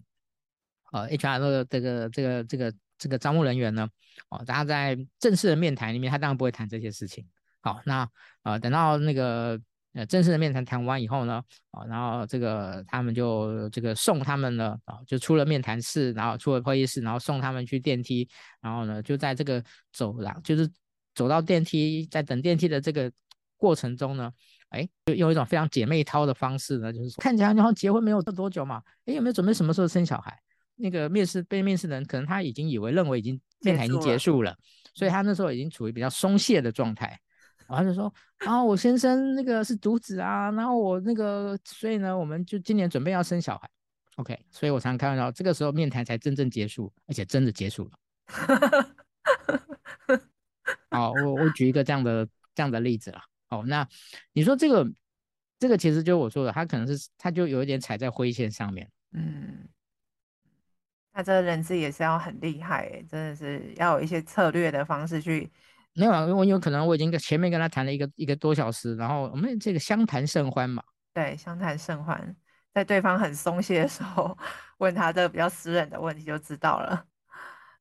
呃，HR 的这个这个这个这个招募人员呢，哦，大家在正式的面谈里面，他当然不会谈这些事情。好，那呃，等到那个。呃，正式的面谈谈完以后呢，哦，然后这个他们就这个送他们呢，啊，就出了面谈室，然后出了会议室，然后送他们去电梯，然后呢，就在这个走廊，就是走到电梯，在等电梯的这个过程中呢，哎，就用一种非常姐妹淘的方式呢，就是说看起来好像结婚没有多久嘛，哎，有没有准备什么时候生小孩？那个面试被面试的人可能他已经以为认为已经面谈已经结束了，所以他那时候已经处于比较松懈的状态。然后就说，然后我先生那个是独子啊，然后我那个，所以呢，我们就今年准备要生小孩，OK，所以我常常看到这个时候面谈才真正结束，而且真的结束了。好，我我举一个这样的这样的例子了。好，那你说这个这个其实就我说的，他可能是他就有一点踩在灰线上面。嗯，那这个人资也是要很厉害，真的是要有一些策略的方式去。没有啊，我有可能我已经跟前面跟他谈了一个一个多小时，然后我们这个相谈甚欢嘛。对，相谈甚欢，在对方很松懈的时候 问他这个比较私人的问题就知道了。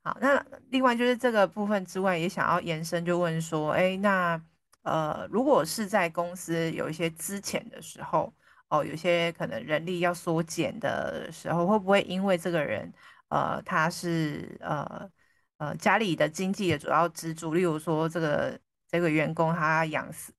好，那另外就是这个部分之外，也想要延伸就问说，哎，那呃，如果是在公司有一些资遣的时候，哦，有些可能人力要缩减的时候，会不会因为这个人呃他是呃。呃，家里的经济的主要支柱，例如说这个这个员工他养四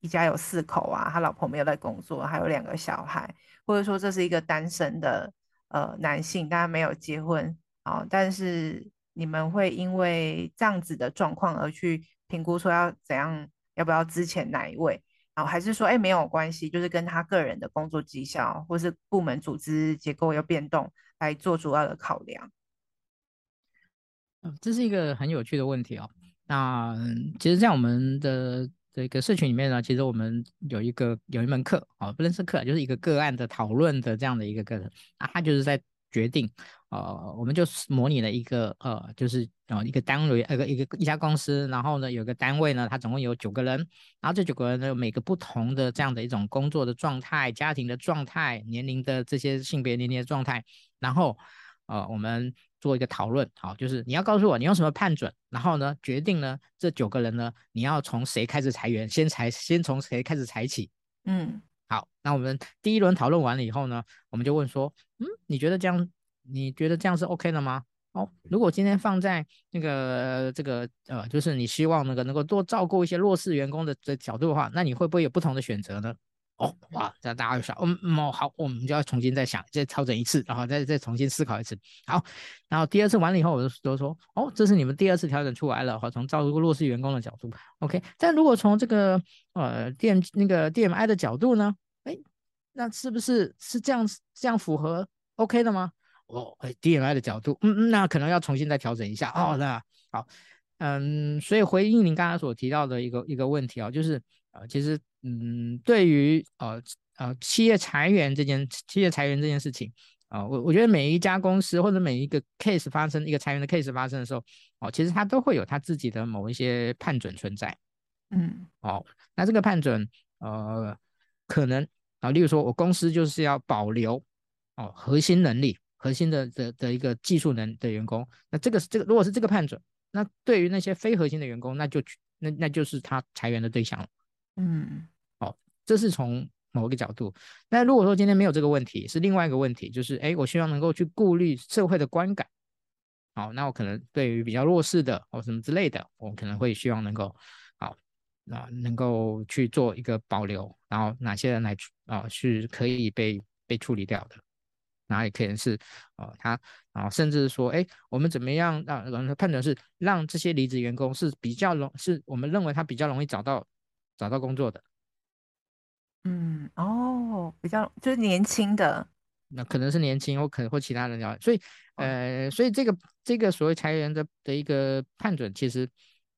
一家有四口啊，他老婆没有在工作，还有两个小孩，或者说这是一个单身的呃男性，但他没有结婚。啊，但是你们会因为这样子的状况而去评估说要怎样，要不要资遣哪一位，然后还是说哎没有关系，就是跟他个人的工作绩效或是部门组织结构要变动来做主要的考量。这是一个很有趣的问题哦。那其实，在我们的这个社群里面呢，其实我们有一个有一门课啊，不能是课，就是一个个案的讨论的这样的一个课程。那他就是在决定，呃，我们就模拟了一个呃，就是呃一个单位，一个一个一家公司，然后呢，有个单位呢，它总共有九个人，然后这九个人呢，有每个不同的这样的一种工作的状态、家庭的状态、年龄的这些性别年龄的状态，然后。呃，我们做一个讨论，好，就是你要告诉我你用什么判准，然后呢，决定呢这九个人呢，你要从谁开始裁员，先裁先从谁开始裁起，嗯，好，那我们第一轮讨论完了以后呢，我们就问说，嗯，你觉得这样，你觉得这样是 OK 的吗？哦，如果今天放在那个这个呃，就是你希望那个能够多照顾一些弱势员工的的角度的话，那你会不会有不同的选择呢？哦，哇，这大家就想，嗯嗯，好，我们就要重新再想，再调整一次，然后再再重新思考一次。好，然后第二次完了以后，我就都说，哦，这是你们第二次调整出来了，好，从照顾弱势员工的角度，OK。但如果从这个呃 DM 那个 DMI 的角度呢，哎，那是不是是这样这样符合 OK 的吗？哦，哎，DMI 的角度，嗯嗯，那可能要重新再调整一下。哦，那好，嗯，所以回应您刚才所提到的一个一个问题啊，就是呃，其实。嗯，对于呃呃企业裁员这件企业裁员这件事情啊，呃，我我觉得每一家公司或者每一个 case 发生一个裁员的 case 发生的时候，哦，其实它都会有它自己的某一些判准存在。嗯，哦，那这个判准呃可能啊，例如说我公司就是要保留哦核心能力、核心的的的一个技术能的员工，那这个是这个如果是这个判准，那对于那些非核心的员工，那就那那就是他裁员的对象了。嗯。这是从某个角度，那如果说今天没有这个问题，是另外一个问题，就是哎，我希望能够去顾虑社会的观感，好，那我可能对于比较弱势的或什么之类的，我可能会希望能够好，那能够去做一个保留，然后哪些人来啊是可以被被处理掉的，然后也可能是哦他然后甚至说哎，我们怎么样让判断是让这些离职员工是比较容是我们认为他比较容易找到找到工作的。嗯哦，比较就是年轻的，那可能是年轻，或可能或其他人聊，所以呃，所以这个这个所谓裁员的的一个判准，其实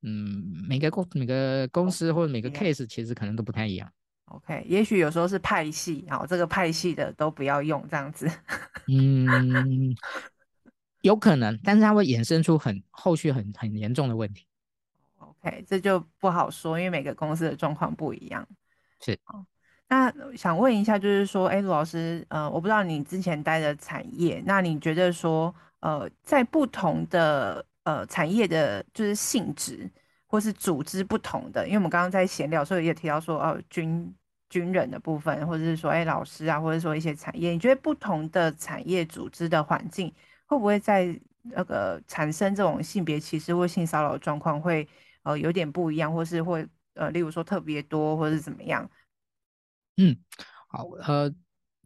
嗯，每个公每个公司或者每个 case 其实可能都不太一样。OK，也许有时候是派系，好，这个派系的都不要用这样子。嗯，有可能，但是它会衍生出很后续很很严重的问题。OK，这就不好说，因为每个公司的状况不一样。是。那想问一下，就是说，哎，卢老师，呃，我不知道你之前待的产业，那你觉得说，呃，在不同的呃产业的，就是性质或是组织不同的，因为我们刚刚在闲聊，所以也提到说，哦、军军人的部分，或者是说，哎，老师啊，或者说一些产业，你觉得不同的产业组织的环境，会不会在那个产生这种性别歧视或性骚扰的状况会呃有点不一样，或是会呃，例如说特别多，或是怎么样？嗯，好，呃，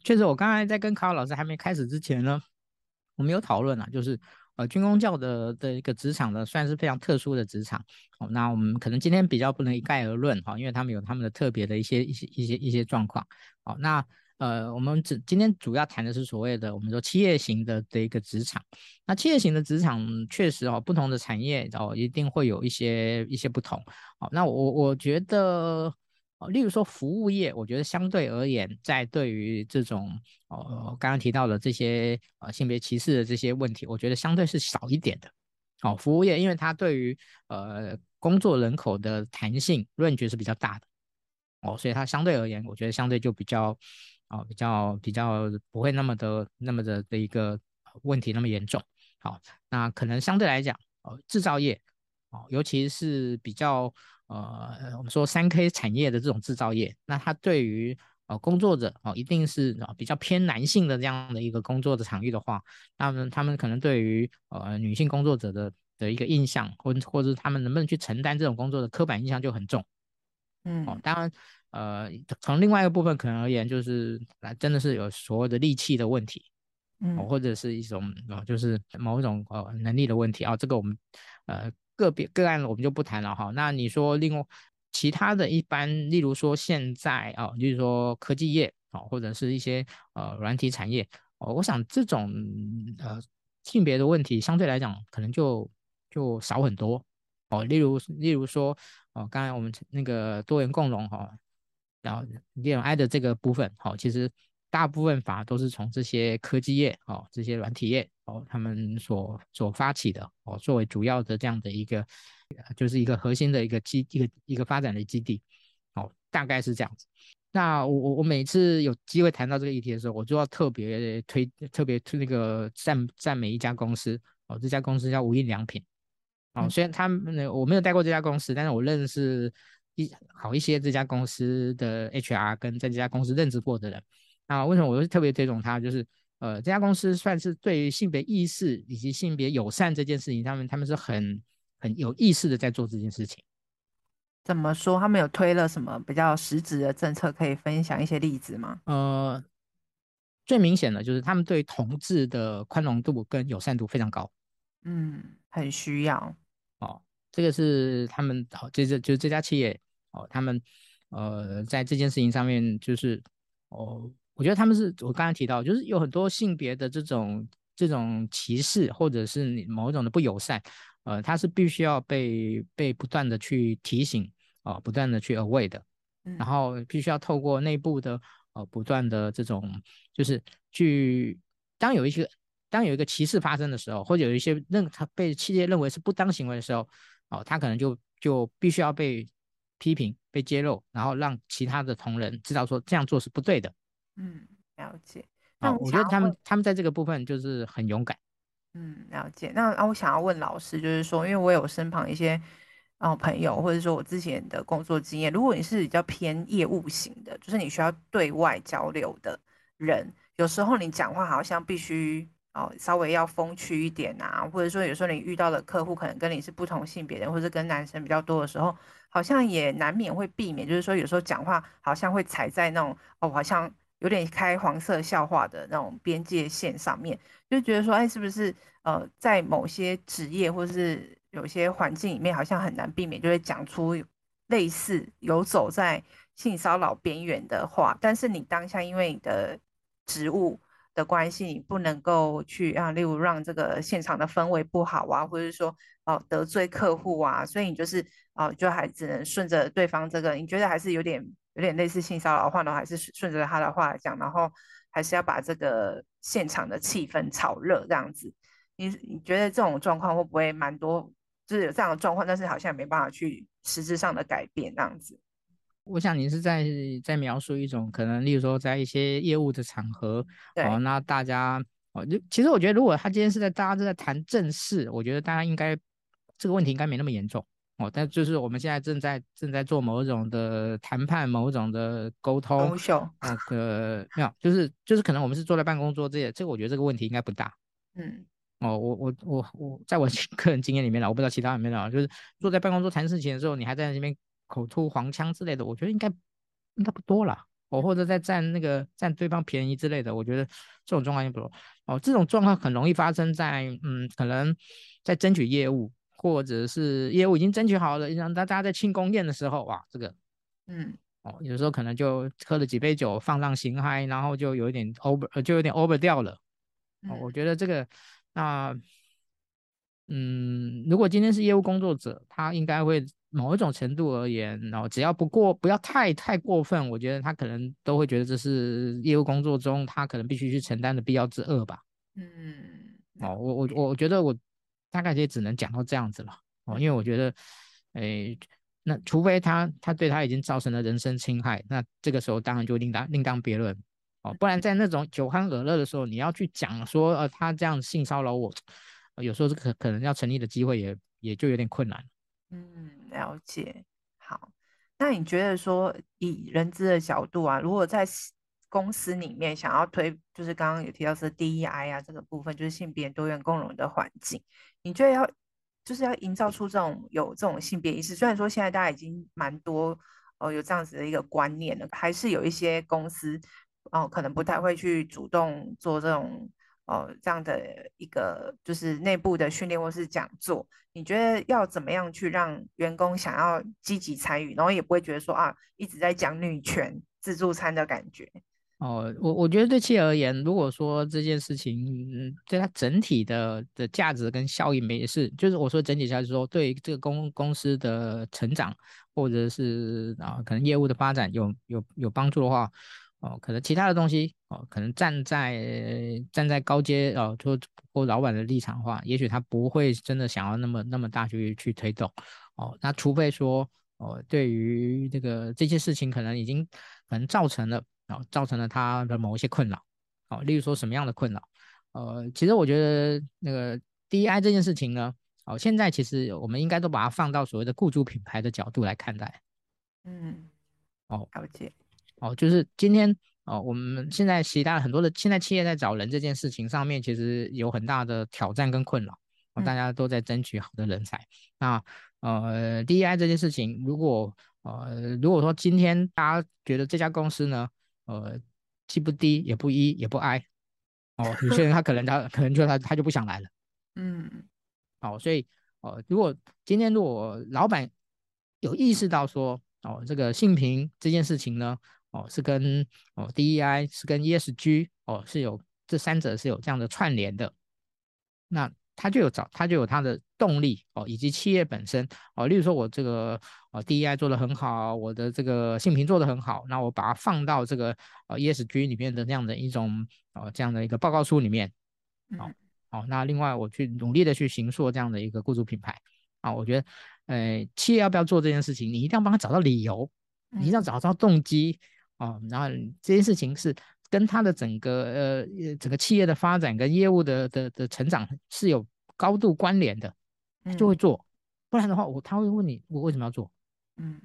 确实，我刚才在跟卡卡老师还没开始之前呢，我们有讨论啊，就是呃，军工教的的一个职场呢，算是非常特殊的职场。好，那我们可能今天比较不能一概而论哈，因为他们有他们的特别的一些一些一些一些状况。好，那呃，我们只今天主要谈的是所谓的我们说企业型的的一个职场。那企业型的职场确实哦，不同的产业哦，一定会有一些一些不同。好，那我我觉得。例如说服务业，我觉得相对而言，在对于这种呃刚刚提到的这些呃性别歧视的这些问题，我觉得相对是少一点的。哦，服务业因为它对于呃工作人口的弹性 range 是比较大的，哦，所以它相对而言，我觉得相对就比较啊、呃、比较比较不会那么的那么的的一个问题那么严重。好，那可能相对来讲，哦制造业哦，尤其是比较。呃，我们说三 K 产业的这种制造业，那它对于呃工作者哦，一定是啊比较偏男性的这样的一个工作的场域的话，那么他们可能对于呃女性工作者的的一个印象，或或者他们能不能去承担这种工作的刻板印象就很重。嗯，哦，当然，呃，从另外一个部分可能而言，就是来真的是有所谓的力气的问题，嗯，或者是一种呃就是某一种呃能力的问题啊，这个我们呃。个别个案我们就不谈了哈。那你说另外其他的一般，例如说现在啊，例如说科技业啊，或者是一些呃软体产业哦，我想这种呃性别的问题相对来讲可能就就少很多哦。例如例如说哦，刚才我们那个多元共融哈，然后 D&I 的这个部分好，其实。大部分法都是从这些科技业哦，这些软体业哦，他们所所发起的哦，作为主要的这样的一个，就是一个核心的一个基一个一个发展的基地，哦，大概是这样子。那我我我每次有机会谈到这个议题的时候，我就要特别推特别推那个赞赞美一家公司哦，这家公司叫无印良品。哦，虽然他们我没有带过这家公司，但是我认识一好一些这家公司的 HR 跟在这家公司任职过的人。那为什么我会特别推崇他？就是呃，这家公司算是对于性别意识以及性别友善这件事情，他们他们是很很有意识的在做这件事情。怎么说？他们有推了什么比较实质的政策？可以分享一些例子吗？呃，最明显的就是他们对同志的宽容度跟友善度非常高。嗯，很需要。哦，这个是他们好，这这就是这家企业哦，他们呃在这件事情上面就是哦，我觉得他们是我刚才提到，就是有很多性别的这种这种歧视或者是某一种的不友善。呃，它是必须要被被不断的去提醒啊、呃，不断的去 aware 的，然后必须要透过内部的呃不断的这种，就是去当有一些当有一个歧视发生的时候，或者有一些认他被企业认为是不当行为的时候，哦、呃，他可能就就必须要被批评、被揭露，然后让其他的同仁知道说这样做是不对的。嗯，了解。那、呃、我觉得他们他们在这个部分就是很勇敢。嗯，了解。那啊，我想要问老师，就是说，因为我有身旁一些啊朋友，或者说我之前的工作经验，如果你是比较偏业务型的，就是你需要对外交流的人，有时候你讲话好像必须哦稍微要风趣一点啊，或者说有时候你遇到的客户可能跟你是不同性别的人，或者跟男生比较多的时候，好像也难免会避免，就是说有时候讲话好像会踩在那种哦好像。有点开黄色笑话的那种边界线上面，就觉得说，哎，是不是呃，在某些职业或是有些环境里面，好像很难避免，就会讲出类似游走在性骚扰边缘的话。但是你当下因为你的职务的关系，你不能够去啊，例如让这个现场的氛围不好啊，或者说哦、得罪客户啊，所以你就是啊、就还只能顺着对方这个，你觉得还是有点。有点类似性骚扰的话呢，还是顺着他的话来讲，然后还是要把这个现场的气氛炒热这样子。你你觉得这种状况会不会蛮多？就是有这样的状况，但是好像也没办法去实质上的改变这样子。我想你是在在描述一种可能，例如说在一些业务的场合，哦，那大家哦，就其实我觉得，如果他今天是在大家都在谈正事，我觉得大家应该这个问题应该没那么严重。哦，但就是我们现在正在正在做某种的谈判，某种的沟通。优秀。那个没有，就是就是可能我们是坐在办公桌这些，这个我觉得这个问题应该不大。嗯。哦，我我我我在我 个人经验里面呢，我不知道其他有没有，就是坐在办公桌谈事情的时候，你还在那边口吐黄腔之类的，我觉得应该应该不多了。哦，或者在占那个占对方便宜之类的，我觉得这种状况也不多。哦，这种状况很容易发生在嗯，可能在争取业务。或者是业务已经争取好了，让大家在庆功宴的时候，哇，这个，嗯，哦，有时候可能就喝了几杯酒，放浪形骸，然后就有一点 over，就有点 over 掉了。哦，我觉得这个，那，嗯，如果今天是业务工作者，他应该会某一种程度而言，然后只要不过不要太太过分，我觉得他可能都会觉得这是业务工作中他可能必须去承担的必要之恶吧。嗯，哦，我我我觉得我。大概也只能讲到这样子了哦，因为我觉得，诶，那除非他他对他已经造成了人身侵害，那这个时候当然就另当另当别论哦，不然在那种酒酣耳热的时候，你要去讲说呃他这样性骚扰我，有时候是可可能要成立的机会也也就有点困难。嗯，了解。好，那你觉得说以人资的角度啊，如果在公司里面想要推，就是刚刚有提到是 DEI 啊这个部分，就是性别多元共融的环境。你觉得要就是要营造出这种有这种性别意识？虽然说现在大家已经蛮多哦、有这样子的一个观念了，还是有一些公司哦、可能不太会去主动做这种哦、这样的一个就是内部的训练或是讲座。你觉得要怎么样去让员工想要积极参与，然后也不会觉得说啊一直在讲女权自助餐的感觉？哦，我我觉得对企业而言，如果说这件事情，嗯，对它整体的的价值跟效益没事，就是我说整体价值说，对这个公公司的成长或者是啊可能业务的发展有有有帮助的话，哦，可能其他的东西哦，可能站在站在高阶哦，就或老板的立场的话，也许他不会真的想要那么那么大去去推动，哦，那除非说哦，对于这个这些事情可能已经可能造成了。造成了他的某一些困扰，哦，例如说什么样的困扰？呃，其实我觉得那个 DEI 这件事情呢，哦，现在其实我们应该都把它放到所谓的雇主品牌的角度来看待。嗯，哦，了解。哦，就是今天哦，我们现在其他很多的现在企业在找人这件事情上面，其实有很大的挑战跟困扰。哦，大家都在争取好的人才。嗯、那呃，DEI 这件事情，如果呃，如果说今天大家觉得这家公司呢，呃，既不低也不一也不 I，哦，有些人他可能他 可能就他他就不想来了。嗯，哦，所以哦，如果今天如果老板有意识到说，哦，这个性平这件事情呢，哦，是跟哦 DEI 是跟 ESG 哦是有这三者是有这样的串联的，那他就有找他就有他的动力哦，以及企业本身。哦，例如说我这个呃 DEI 做得很好，我的这个性平做得很好，那我把它放到这个呃 ESG 里面的这样的一种呃这样的一个报告书里面，哦。嗯好，那另外我去努力的去行塑这样的一个雇主品牌。啊，我觉得，呃，企业要不要做这件事情，你一定要帮他找到理由，你一定要找到动机。啊，然后这件事情是跟他的整个呃整个企业的发展跟业务的的的成长是有高度关联的，就会做，不然的话我他会问你我为什么要做，嗯，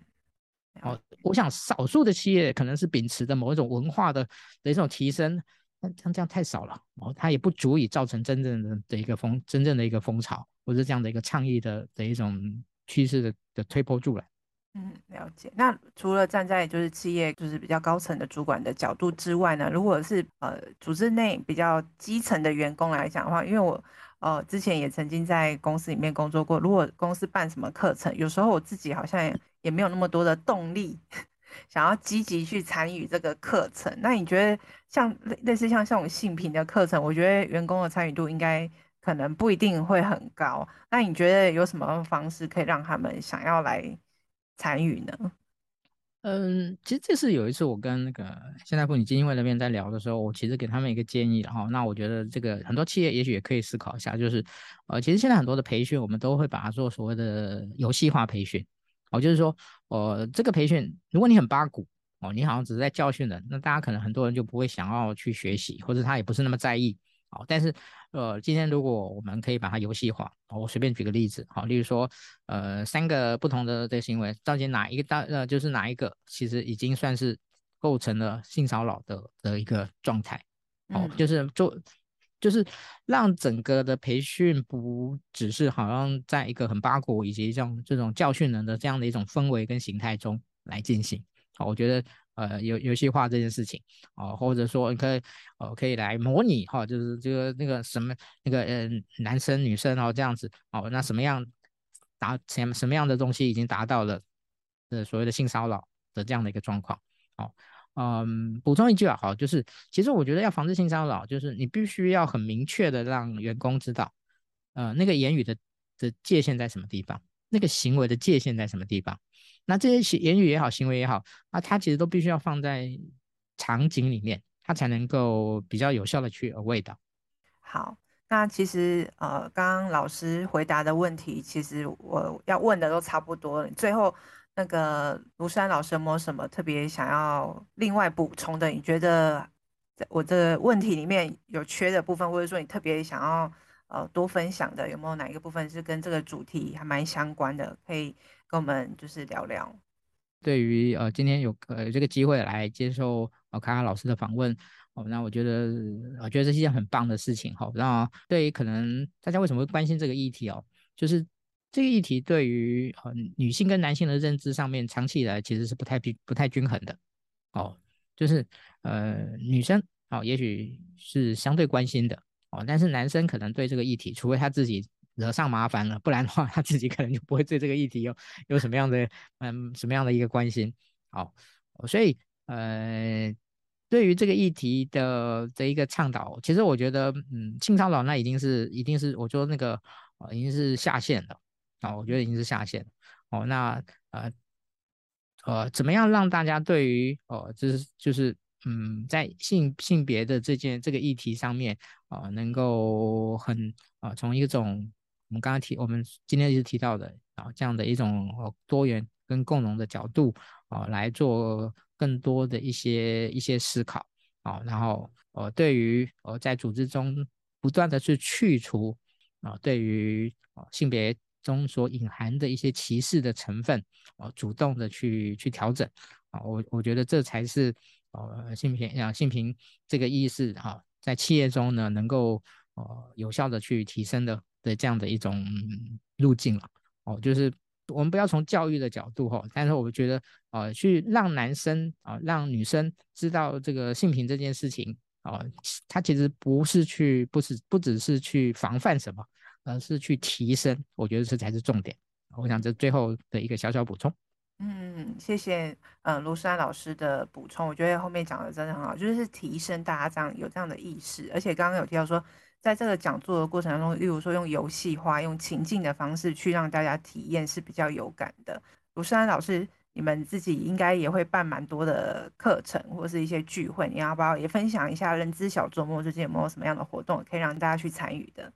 好，我想少数的企业可能是秉持着某一种文化的的一种提升。那像这样太少了哦，它也不足以造成真正的的一个风，真正的一个风潮，或者这样的一个倡议的的一种趋势的的推波助澜。嗯，了解。那除了站在就是企业就是比较高层的主管的角度之外呢，如果是呃组织内比较基层的员工来讲的话，因为我呃之前也曾经在公司里面工作过，如果公司办什么课程，有时候我自己好像也没有那么多的动力。想要积极去参与这个课程，那你觉得像类类似像这种性平的课程，我觉得员工的参与度应该可能不一定会很高。那你觉得有什么方式可以让他们想要来参与呢？嗯，其实这是有一次我跟那个现代妇女基金会那边在聊的时候，我其实给他们一个建议，然后那我觉得这个很多企业也许也可以思考一下，就是呃，其实现在很多的培训，我们都会把它做所谓的游戏化培训。哦，就是说，呃，这个培训，如果你很八股，哦，你好像只是在教训人，那大家可能很多人就不会想要去学习，或者他也不是那么在意。哦，但是，呃，今天如果我们可以把它游戏化，哦，我随便举个例子，好，例如说，呃，三个不同的这个行为，到底哪一个大，呃，就是哪一个，其实已经算是构成了性骚扰的的一个状态，哦，就是做。就是让整个的培训不只是好像在一个很八股以及像这种教训人的这样的一种氛围跟形态中来进行。好，我觉得呃游游戏化这件事情啊，或者说你可以呃可以来模拟哈，就是这个那个什么那个呃男生女生哦这样子哦，那什么样达什什么样的东西已经达到了呃所谓的性骚扰的这样的一个状况，哦。嗯，补充一句啊，好，就是其实我觉得要防治性骚扰，就是你必须要很明确的让员工知道，呃，那个言语的的界限在什么地方，那个行为的界限在什么地方。那这些言语也好，行为也好，啊它其实都必须要放在场景里面，它才能够比较有效的去 avoid 到。好，那其实呃，刚刚老师回答的问题，其实我要问的都差不多了，最后。那个庐山老师有没有什么特别想要另外补充的？你觉得在我的问题里面有缺的部分，或者说你特别想要呃多分享的，有没有哪一个部分是跟这个主题还蛮相关的？可以跟我们就是聊聊。对于呃今天有呃这个机会来接受呃卡卡老师的访问，哦，那我觉得我觉得这是一件很棒的事情哈。那对于可能大家为什么会关心这个议题哦，就是。这个议题对于呃女性跟男性的认知上面，长期以来其实是不太不太均衡的，哦，就是呃女生哦，也许是相对关心的哦，但是男生可能对这个议题，除非他自己惹上麻烦了，不然的话他自己可能就不会对这个议题有有什么样的嗯什么样的一个关心，好，所以呃对于这个议题的这一个倡导，其实我觉得嗯性骚扰那已经是一定是我说那个已经是下限了。啊、我觉得已经是下限哦。那呃呃，怎么样让大家对于哦，就是就是嗯，在性性别的这件这个议题上面啊、能够很啊、从一种我们刚刚提，我们今天一直提到的啊、这样的一种、呃、多元跟共融的角度啊、来做更多的一些一些思考啊、然后呃，对于呃，在组织中不断的去去除。啊，对于性别中所隐含的一些歧视的成分啊，主动的去去调整啊，我我觉得这才是呃性平啊性平这个意识啊，在企业中呢能够呃有效的去提升的的这样的一种路径了哦，就是。我们不要从教育的角度哈，但是我觉得呃，去让男生啊，让女生知道这个性平这件事情啊，他其实不是去，不是不只是去防范什么，而是去提升。我觉得这才是重点。我想这最后的一个小小补充。嗯，谢谢呃卢珊老师的补充，我觉得后面讲的真的很好，就是提升大家这样有这样的意识，而且刚刚有提到说。在这个讲座的过程当中，例如说用游戏化、用情境的方式去让大家体验是比较有感的。卢珊老师，你们自己应该也会办蛮多的课程或是一些聚会，你要不要也分享一下人资小周末最近有没有什么样的活动可以让大家去参与的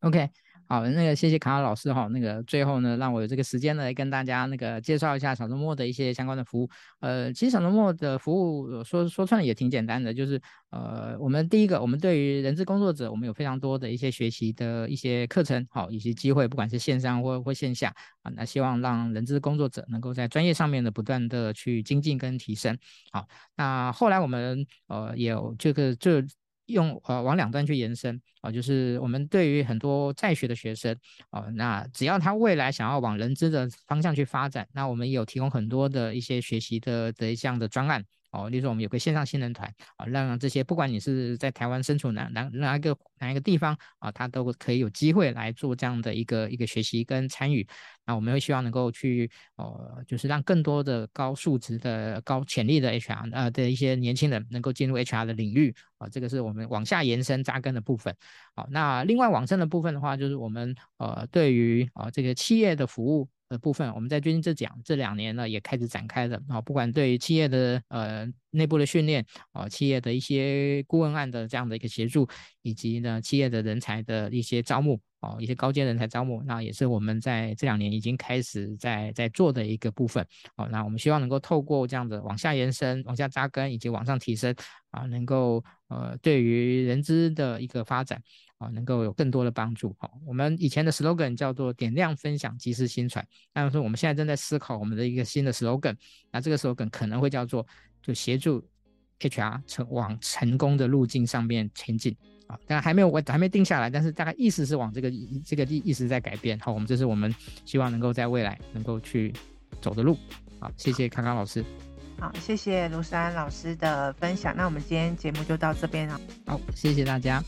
？OK。好，那个谢谢卡卡老师哈。那个最后呢，让我有这个时间呢，来跟大家那个介绍一下小周末的一些相关的服务。呃，其实小周末的服务说说穿了也挺简单的，就是呃，我们第一个，我们对于人资工作者，我们有非常多的一些学习的一些课程，好，一些机会，不管是线上或或线下啊，那希望让人资工作者能够在专业上面的不断的去精进跟提升。好，那后来我们呃也有这个这。用呃往两端去延伸啊，就是我们对于很多在学的学生啊，那只要他未来想要往人资的方向去发展，那我们有提供很多的一些学习的这一项的专案。哦，例如说我们有个线上新人团啊，让这些不管你是在台湾身处哪哪哪一个哪一个地方啊，他都可以有机会来做这样的一个一个学习跟参与。那我们会希望能够去呃，就是让更多的高素质的高潜力的 HR 呃的一些年轻人能够进入 HR 的领域啊，这个是我们往下延伸扎根的部分。好，那另外往上的部分的话，就是我们呃对于啊这个企业的服务。的部分，我们在最近这讲这两年呢，也开始展开了啊，不管对于企业的呃内部的训练啊，企业的一些顾问案的这样的一个协助，以及呢企业的人才的一些招募啊，一些高阶人才招募，那也是我们在这两年已经开始在在做的一个部分。好，那我们希望能够透过这样的往下延伸、往下扎根以及往上提升啊，能够呃对于人资的一个发展。啊，能够有更多的帮助。好，我们以前的 slogan 叫做“点亮分享，及时薪传”。那么说，我们现在正在思考我们的一个新的 slogan。那这个 slogan 可能会叫做“就协助 HR 成往成功的路径上面前进”。啊，当然还没有，我还没定下来，但是大概意思是往这个这个意意思在改变。好，我们这是我们希望能够在未来能够去走的路。好，谢谢康康老师。好，谢谢卢珊老师的分享。那我们今天节目就到这边了。好，谢谢大家。